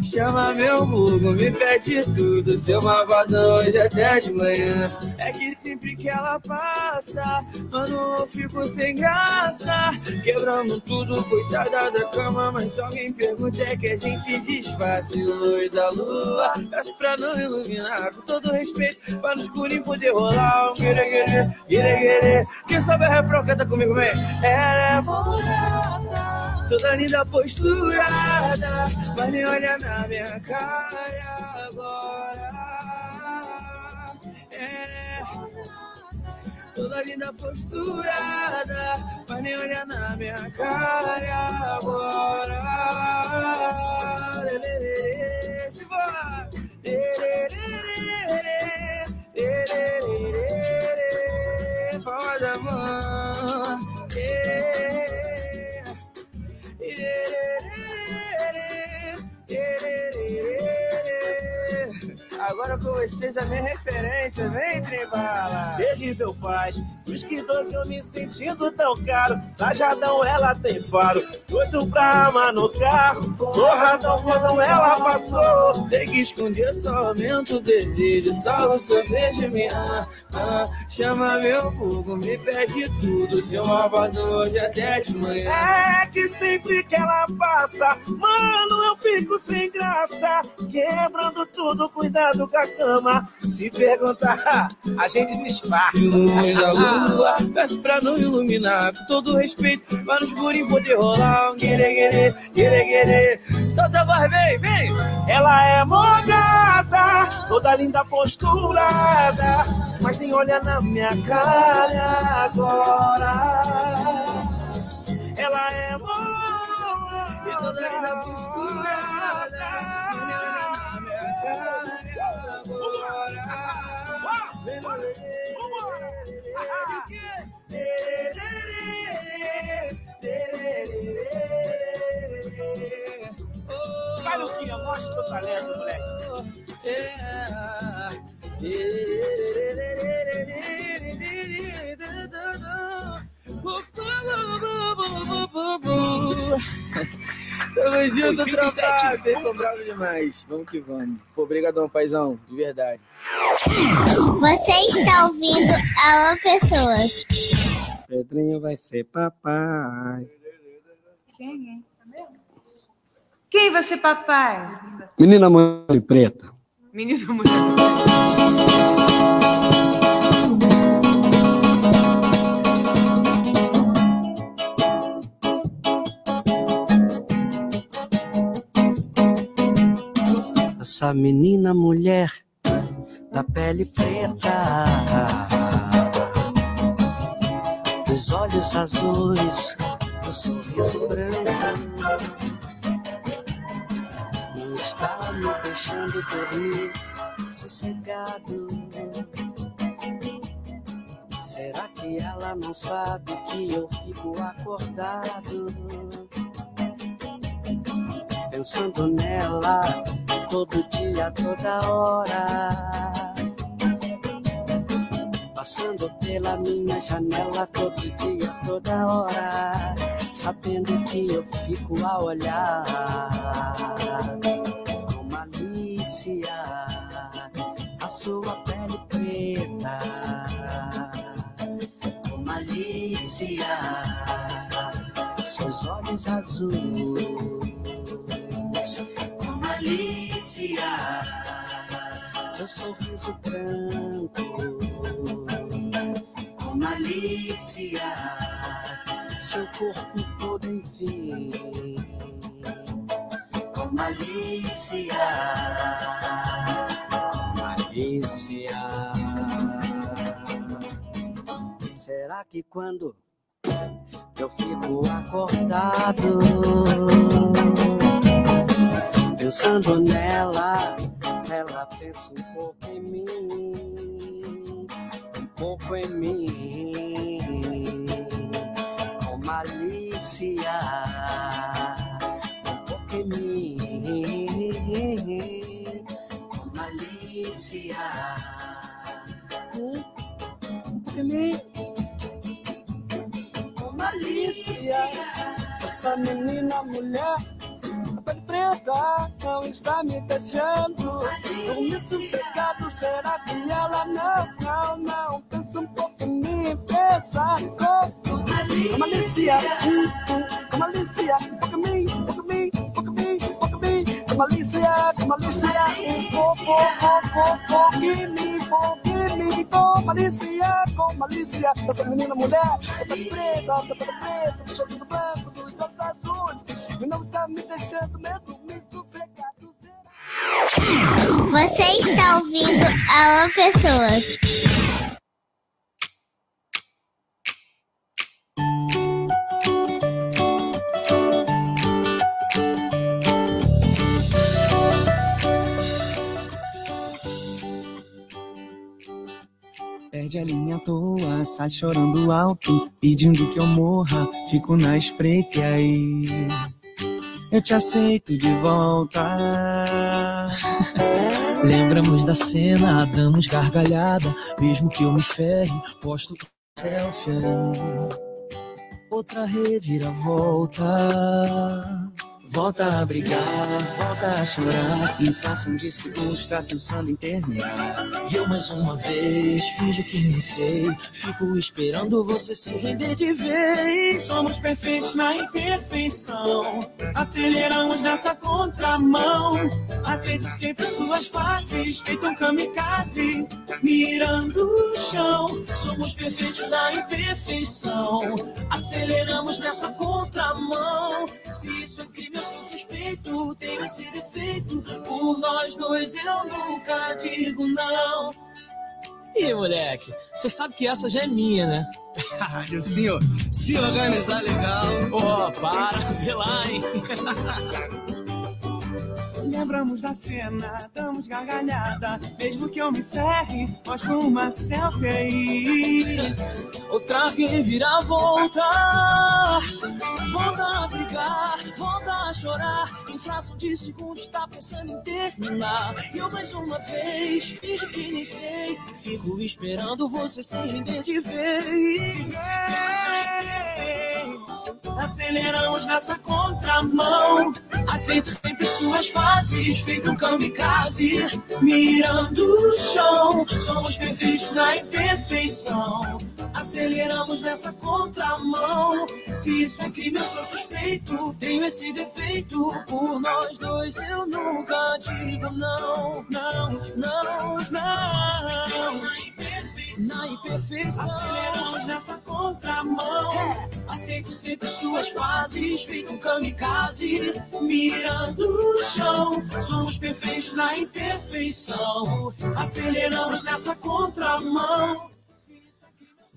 chama meu vulgo, me pede tudo. Seu malvadão hoje até de manhã. É que sempre que ela passa, mano, eu fico sem graça. Quebramos tudo, coitada da cama. Mas alguém pergunta, é que a gente se disfarça. Luz da lua, peço pra não iluminar. Com todo respeito, pra no escurinho poder rolar um guire-guire, guire-guire. Quem sabe o refrão, canta comigo, vem. Ela é bonita, toda linda posturada, mas nem olha na minha cara agora. É toda linda posturada, mas nem olha na minha cara agora. Lelelê, se vai. Lelelê, lelelê, palma da mão. Yeah. Agora com vocês a minha referência, vem, Trembala! Terrível paz, os que doce eu me sentindo tão caro. Lajadão, ela tem faro, doido pra amar no carro. Porradão quando ela passou. Tem que esconder, só aumenta o desejo. O seu beijo me ama. ah, chama meu fogo, me pede tudo. Seu malvado hoje até de manhã. É que sempre que ela passa, mano, eu fico sem graça. Quebrando tudo, cuidado com a cama. Se perguntar, a gente disfarça. Luz da lua, peço pra não iluminar. Com todo respeito, pra no escurinho poder rolar um guere-guere, guere-guere. Solta a voz, vem, vem! Ela é morgada, toda linda posturada, mas nem olha na minha cara agora. Ela é morgada, E toda linda posturada, Vai, Luquinha, mostra o talento, moleque. Tamo junto, 87 tropa. Vocês são bravos demais. Vamos que vamos. Pô, obrigadão, paizão. De verdade. Você está ouvindo Alô Pessoas. Pedrinho vai ser papai. Quem, é? Quem vai ser papai? Menina mãe preta. Menino mulher. Essa menina mulher da pele preta, dos olhos azuis, do sorriso branco, não está me deixando dormir sossegado. Será que ela não sabe que eu fico acordado? Pensando nela todo dia, toda hora. Passando pela minha janela todo dia, toda hora. Sabendo que eu fico a olhar com malícia a sua pele preta. Com malícia seus olhos azuis com malícia, seu sorriso branco, com malícia, seu corpo todo enfim, com malícia, com malícia. Será que quando eu fico acordado pensando nela, ela pensa um pouco em mim, um pouco em mim, com malícia, um pouco em mim, com malícia, um pouco em mim, com malícia, essa menina mulher pele preta não está me deixando dormir sossegado. Será que ela não, não, não pensa um pouco em mim? Pensa com com malícia, com malícia, pouco em mim, pouco em mim, malícia, malícia, um pouco, pouco, pouco em mim, pouco em mim, com malícia, com malícia. Essa menina mulher, essa preta, essa preta, do sorriso branco, dos olhos azuis. E não tá me deixando mesmo me sossegado. Você está ouvindo Alô Pessoas. Perde a linha à toa, sai chorando alto, pedindo que eu morra. Fico na espreita e aí eu te aceito de volta. Lembramos da cena, damos gargalhada, mesmo que eu me ferre, posto selfie aí. Outra reviravolta. Volta a brigar, volta a chorar. Inflação de segundos está pensando em terminar. E eu mais uma vez finjo que nem sei. Fico esperando você se render de vez. Somos perfeitos na imperfeição. Aceleramos nessa contramão. Aceito sempre suas faces, feito um kamikaze, mirando o chão. Somos perfeitos na imperfeição. Aceleramos nessa contramão. Se isso é crime, sou suspeito. Tenho esse defeito. Por nós dois eu nunca digo não. Ih, moleque, você sabe que essa já é minha, né? o senhor se organizar legal. Ó, para, vê lá, hein? lembramos da cena, damos gargalhada. Mesmo que eu me ferre, mostro uma selfie aí. Outra reviravolta. Volta a brigar, volta a chorar. Em fração de segundos, tá pensando em terminar. E eu mais uma vez, finjo que nem sei. Fico esperando você se render de vez. Aceleramos nessa contramão. Aceito sempre suas fases, feito um kamikaze. Mirando o chão, somos perfeitos na imperfeição. Aceleramos nessa contramão. Se isso é crime, eu sou suspeito. Tenho esse defeito. Por nós dois, eu nunca digo não, não, não, não. Na imperfeição, aceleramos nessa contramão. Aceito sempre suas fases, feito um kamikaze. Mirando o chão, somos perfeitos na imperfeição. Aceleramos nessa contramão.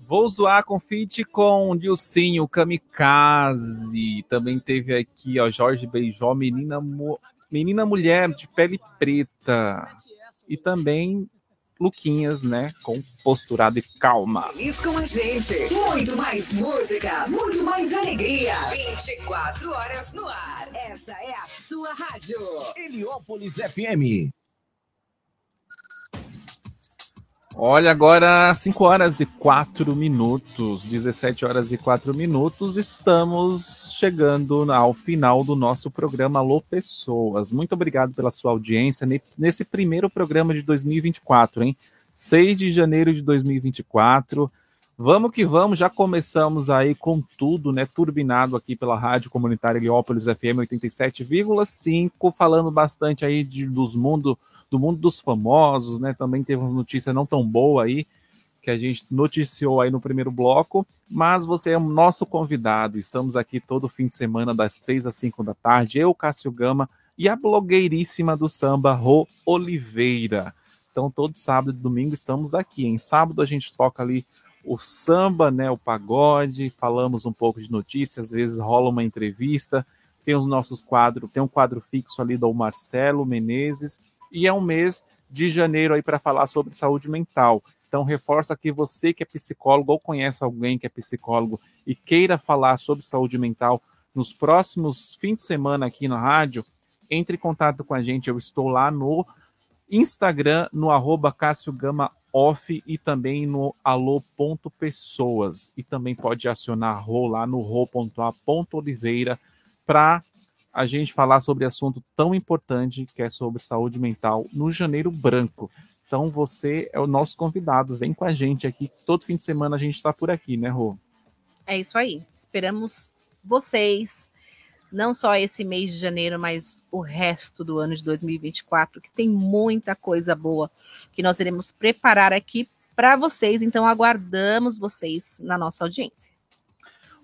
Vou zoar com feat com Dilcinho, Kamikaze. Também teve aqui, ó, Jorge Beijó, Menina, Mu- Menina Mulher de Pele Preta. E também Luquinhas, né, com Posturado e Calma. Feliz com a gente. Muito mais música, muito mais alegria. 24 horas no ar. Essa é a sua rádio. Heliópolis FM. Olha, agora 5 horas e 4 minutos, 17 horas e 4 minutos, estamos chegando ao final do nosso programa Alô Pessoas. Muito obrigado pela sua audiência ne- nesse primeiro programa de 2024, hein? 6 de janeiro de 2024. Vamos que vamos, já começamos aí com tudo, né? Turbinado aqui pela Rádio Comunitária Heliópolis FM 87,5, falando bastante aí de, dos mundo, do mundo dos famosos, né? Também teve uma notícia não tão boa aí, que a gente noticiou aí no primeiro bloco, mas você é o nosso convidado. Estamos aqui todo fim de semana, das 3 às 5 da tarde, eu, Cássio Gama, e a blogueiríssima do samba, Rô Oliveira. Então, todo sábado e domingo estamos aqui. Em sábado a gente toca ali o samba, né, o pagode, falamos um pouco de notícias, às vezes rola uma entrevista, tem os nossos quadros, tem um quadro fixo ali do Marcelo Menezes, e é um mês de janeiro aí para falar sobre saúde mental. Então, reforça que você que é psicólogo ou conhece alguém que é psicólogo e queira falar sobre saúde mental nos próximos fins de semana aqui na rádio, entre em contato com a gente. Eu estou lá no Instagram, no arroba Cássio Gama Off e também no alô.pessoas. E também pode acionar Rô lá no ro.a.oliveira para a gente falar sobre assunto tão importante que é sobre saúde mental no Janeiro Branco. Então você é o nosso convidado, vem com a gente aqui. Todo fim de semana a gente está por aqui, né, Rô? É isso aí. Esperamos vocês, não só esse mês de janeiro, mas o resto do ano de 2024, que tem muita coisa boa que nós iremos preparar aqui para vocês. Então, aguardamos vocês na nossa audiência.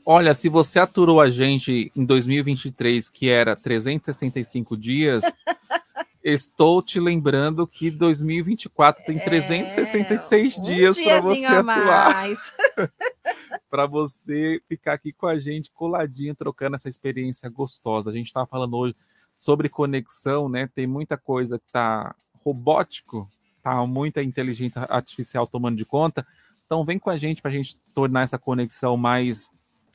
Olha, se você aturou a gente em 2023, que era 365 dias, estou te lembrando que 2024 tem 366 dias para você atuar. mais. para você ficar aqui com a gente coladinho, trocando essa experiência gostosa. A gente estava falando hoje sobre conexão, né? Tem muita coisa que tá robótico, tá muita inteligência artificial tomando de conta. Então vem com a gente para a gente tornar essa conexão mais,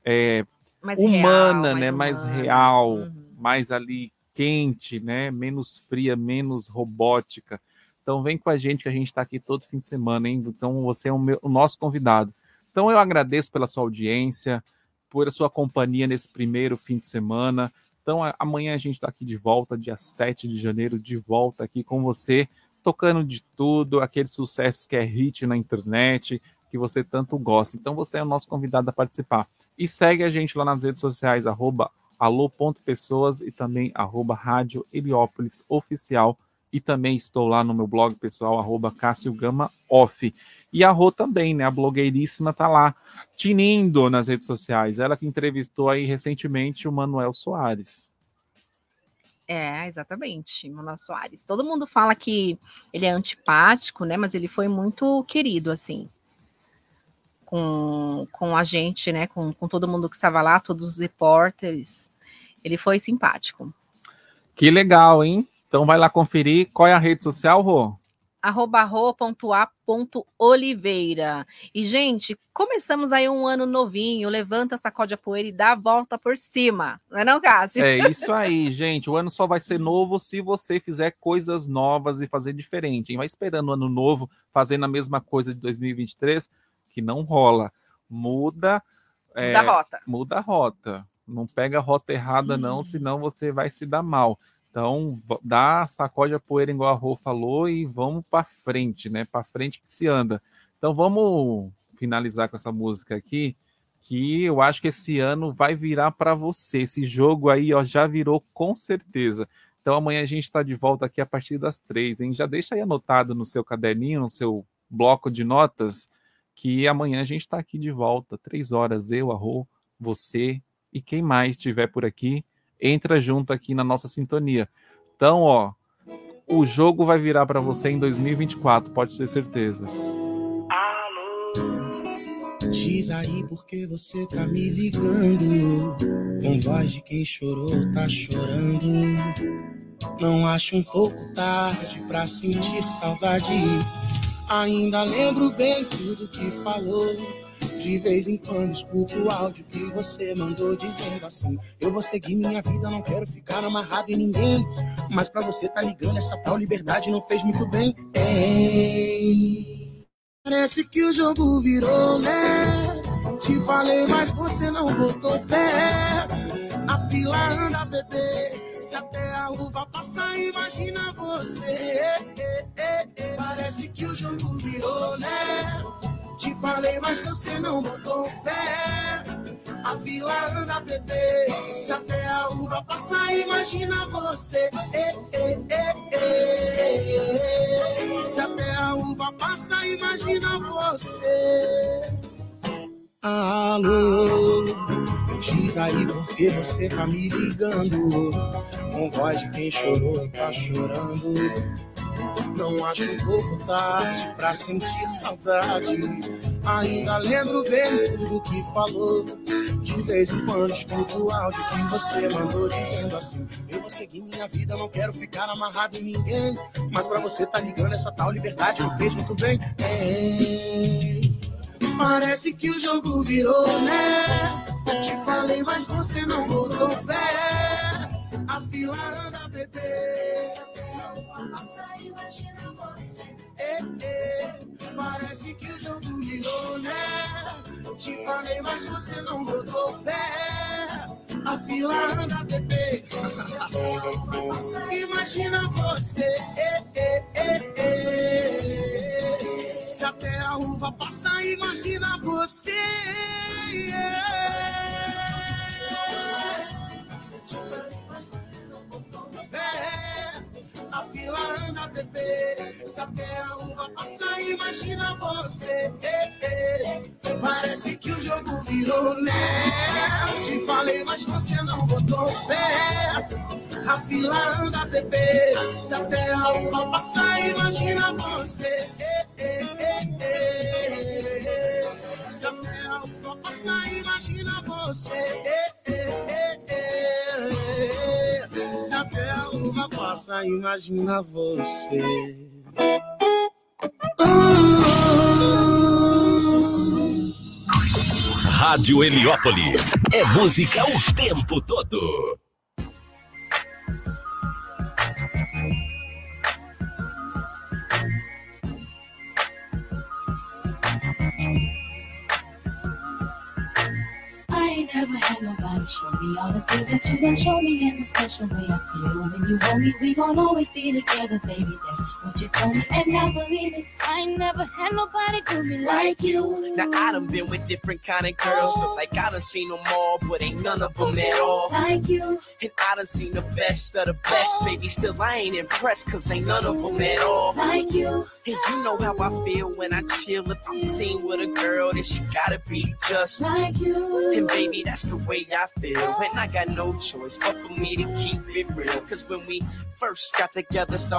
é, Mais humana, real, né? mais Mais humana. real, Uhum. mais ali quente, né? Menos fria, menos robótica. Então vem com a gente que a gente está aqui todo fim de semana, hein? Então você é o, meu- o nosso convidado. Então eu agradeço pela sua audiência, por a sua companhia nesse primeiro fim de semana. Então amanhã a gente está aqui de volta, dia 7 de janeiro, de volta aqui com você, tocando de tudo, aqueles sucessos que é hit na internet, que você tanto gosta. Então você é o nosso convidado a participar. E segue a gente lá nas redes sociais, arroba alô.pessoas e também arroba Rádio Heliópolis Oficial. E também estou lá no meu blog pessoal, arroba Cássio Gama Off. E a Rô também, né? A blogueiríssima tá lá, tinindo nas redes sociais. Ela que entrevistou aí recentemente o Manuel Soares. É, exatamente, Manuel Soares. Todo mundo fala que ele é antipático, né? Mas ele foi muito querido, assim, com, com a gente, né? Com, com todo mundo que estava lá, todos os repórteres. Ele foi simpático. Que legal, hein? Então vai lá conferir. Qual é a rede social, Rô? arroba ro.a.oliveira. E, gente, começamos aí um ano novinho, levanta, sacode a poeira e dá a volta por cima. Não é não, Cássio? É isso aí, gente. O ano só vai ser novo se você fizer coisas novas e fazer diferente. Hein? Vai esperando o ano novo, fazendo a mesma coisa de 2023, que não rola. Muda. é, Muda a rota. Muda a rota. Não pega a rota errada, não, senão você vai se dar mal. Então, dá, sacode a poeira, igual a Rô falou, e vamos para frente, né? Para frente que se anda. Então, vamos finalizar com essa música aqui, que eu acho que esse ano vai virar para você. Esse jogo aí, ó, já virou com certeza. Então, amanhã a gente está de volta aqui a partir das três, hein? Já deixa aí anotado no seu caderninho, no seu bloco de notas, que amanhã a gente está aqui de volta, três horas, eu, a Rô, você e quem mais estiver por aqui, entra junto aqui na nossa sintonia. Então, ó, o jogo vai virar para você em 2024, pode ter certeza. Diz aí porque você tá me ligando. Com voz de quem chorou, tá chorando. Não acho um pouco tarde pra sentir saudade. Ainda lembro bem tudo que falou. De vez em quando escuto o áudio que você mandou dizendo assim: Eu vou seguir minha vida, não quero ficar amarrado em ninguém. Mas pra você tá ligando, essa tal liberdade não fez muito bem. Ei, parece que o jogo virou, né? Te falei, mas você não botou fé. A fila anda, bebê. Se até a uva passar, imagina você. Parece que o jogo virou, né? Te falei, mas você não botou fé. A fila anda, bebê. Se até a uva passar, imagina você. Se até a uva passa, imagina você. Alô, diz aí porque você tá me ligando. Com voz de quem chorou e tá chorando. Não acho um pouco tarde pra sentir saudade. Ainda lembro bem tudo que falou. De vez em quando escuto o áudio que você mandou dizendo assim: Eu vou seguir minha vida, não quero ficar amarrado em ninguém. Mas pra você tá ligando, essa tal liberdade não fez muito bem. É. Parece que o jogo virou, né? Te falei, mas você não botou fé. A fila anda, bebê. Imagina você. É, é. Parece que o jogo virou, né? Te falei, mas você não botou fé. A fila anda, bebê. Imagina você. É, é, é, é. Se até a uva passar, imagina você. É. A fila anda, bebê. Se até a uva passar, imagina você. Parece que o jogo virou, né? Te falei, mas você não botou fé. A fila anda, bebê. Se até a uva passar, imagina você. É, é, é, imagina você. É, é, é, é. Se até a uva passa, imagina você. Rádio Heliópolis. É música o tempo todo. I never had nobody show me all the things that you done show me in the special way I feel when you hold me. We gon' always be together, baby. That's what you told me, and I believe it. 'cause I ain't never had nobody do me like you. Now I done been with different kind of girls, so like I done seen them all, but ain't none of them at all. Like you. And I done seen the best of the best, oh. baby. Still I ain't impressed, cause ain't none of them at all. Like you. And you know how I feel when I chill. If I'm seen with a girl, then she gotta be just like you. And baby, that's the way I feel. And I got no choice but for me to keep it real. Cause when we first got together, started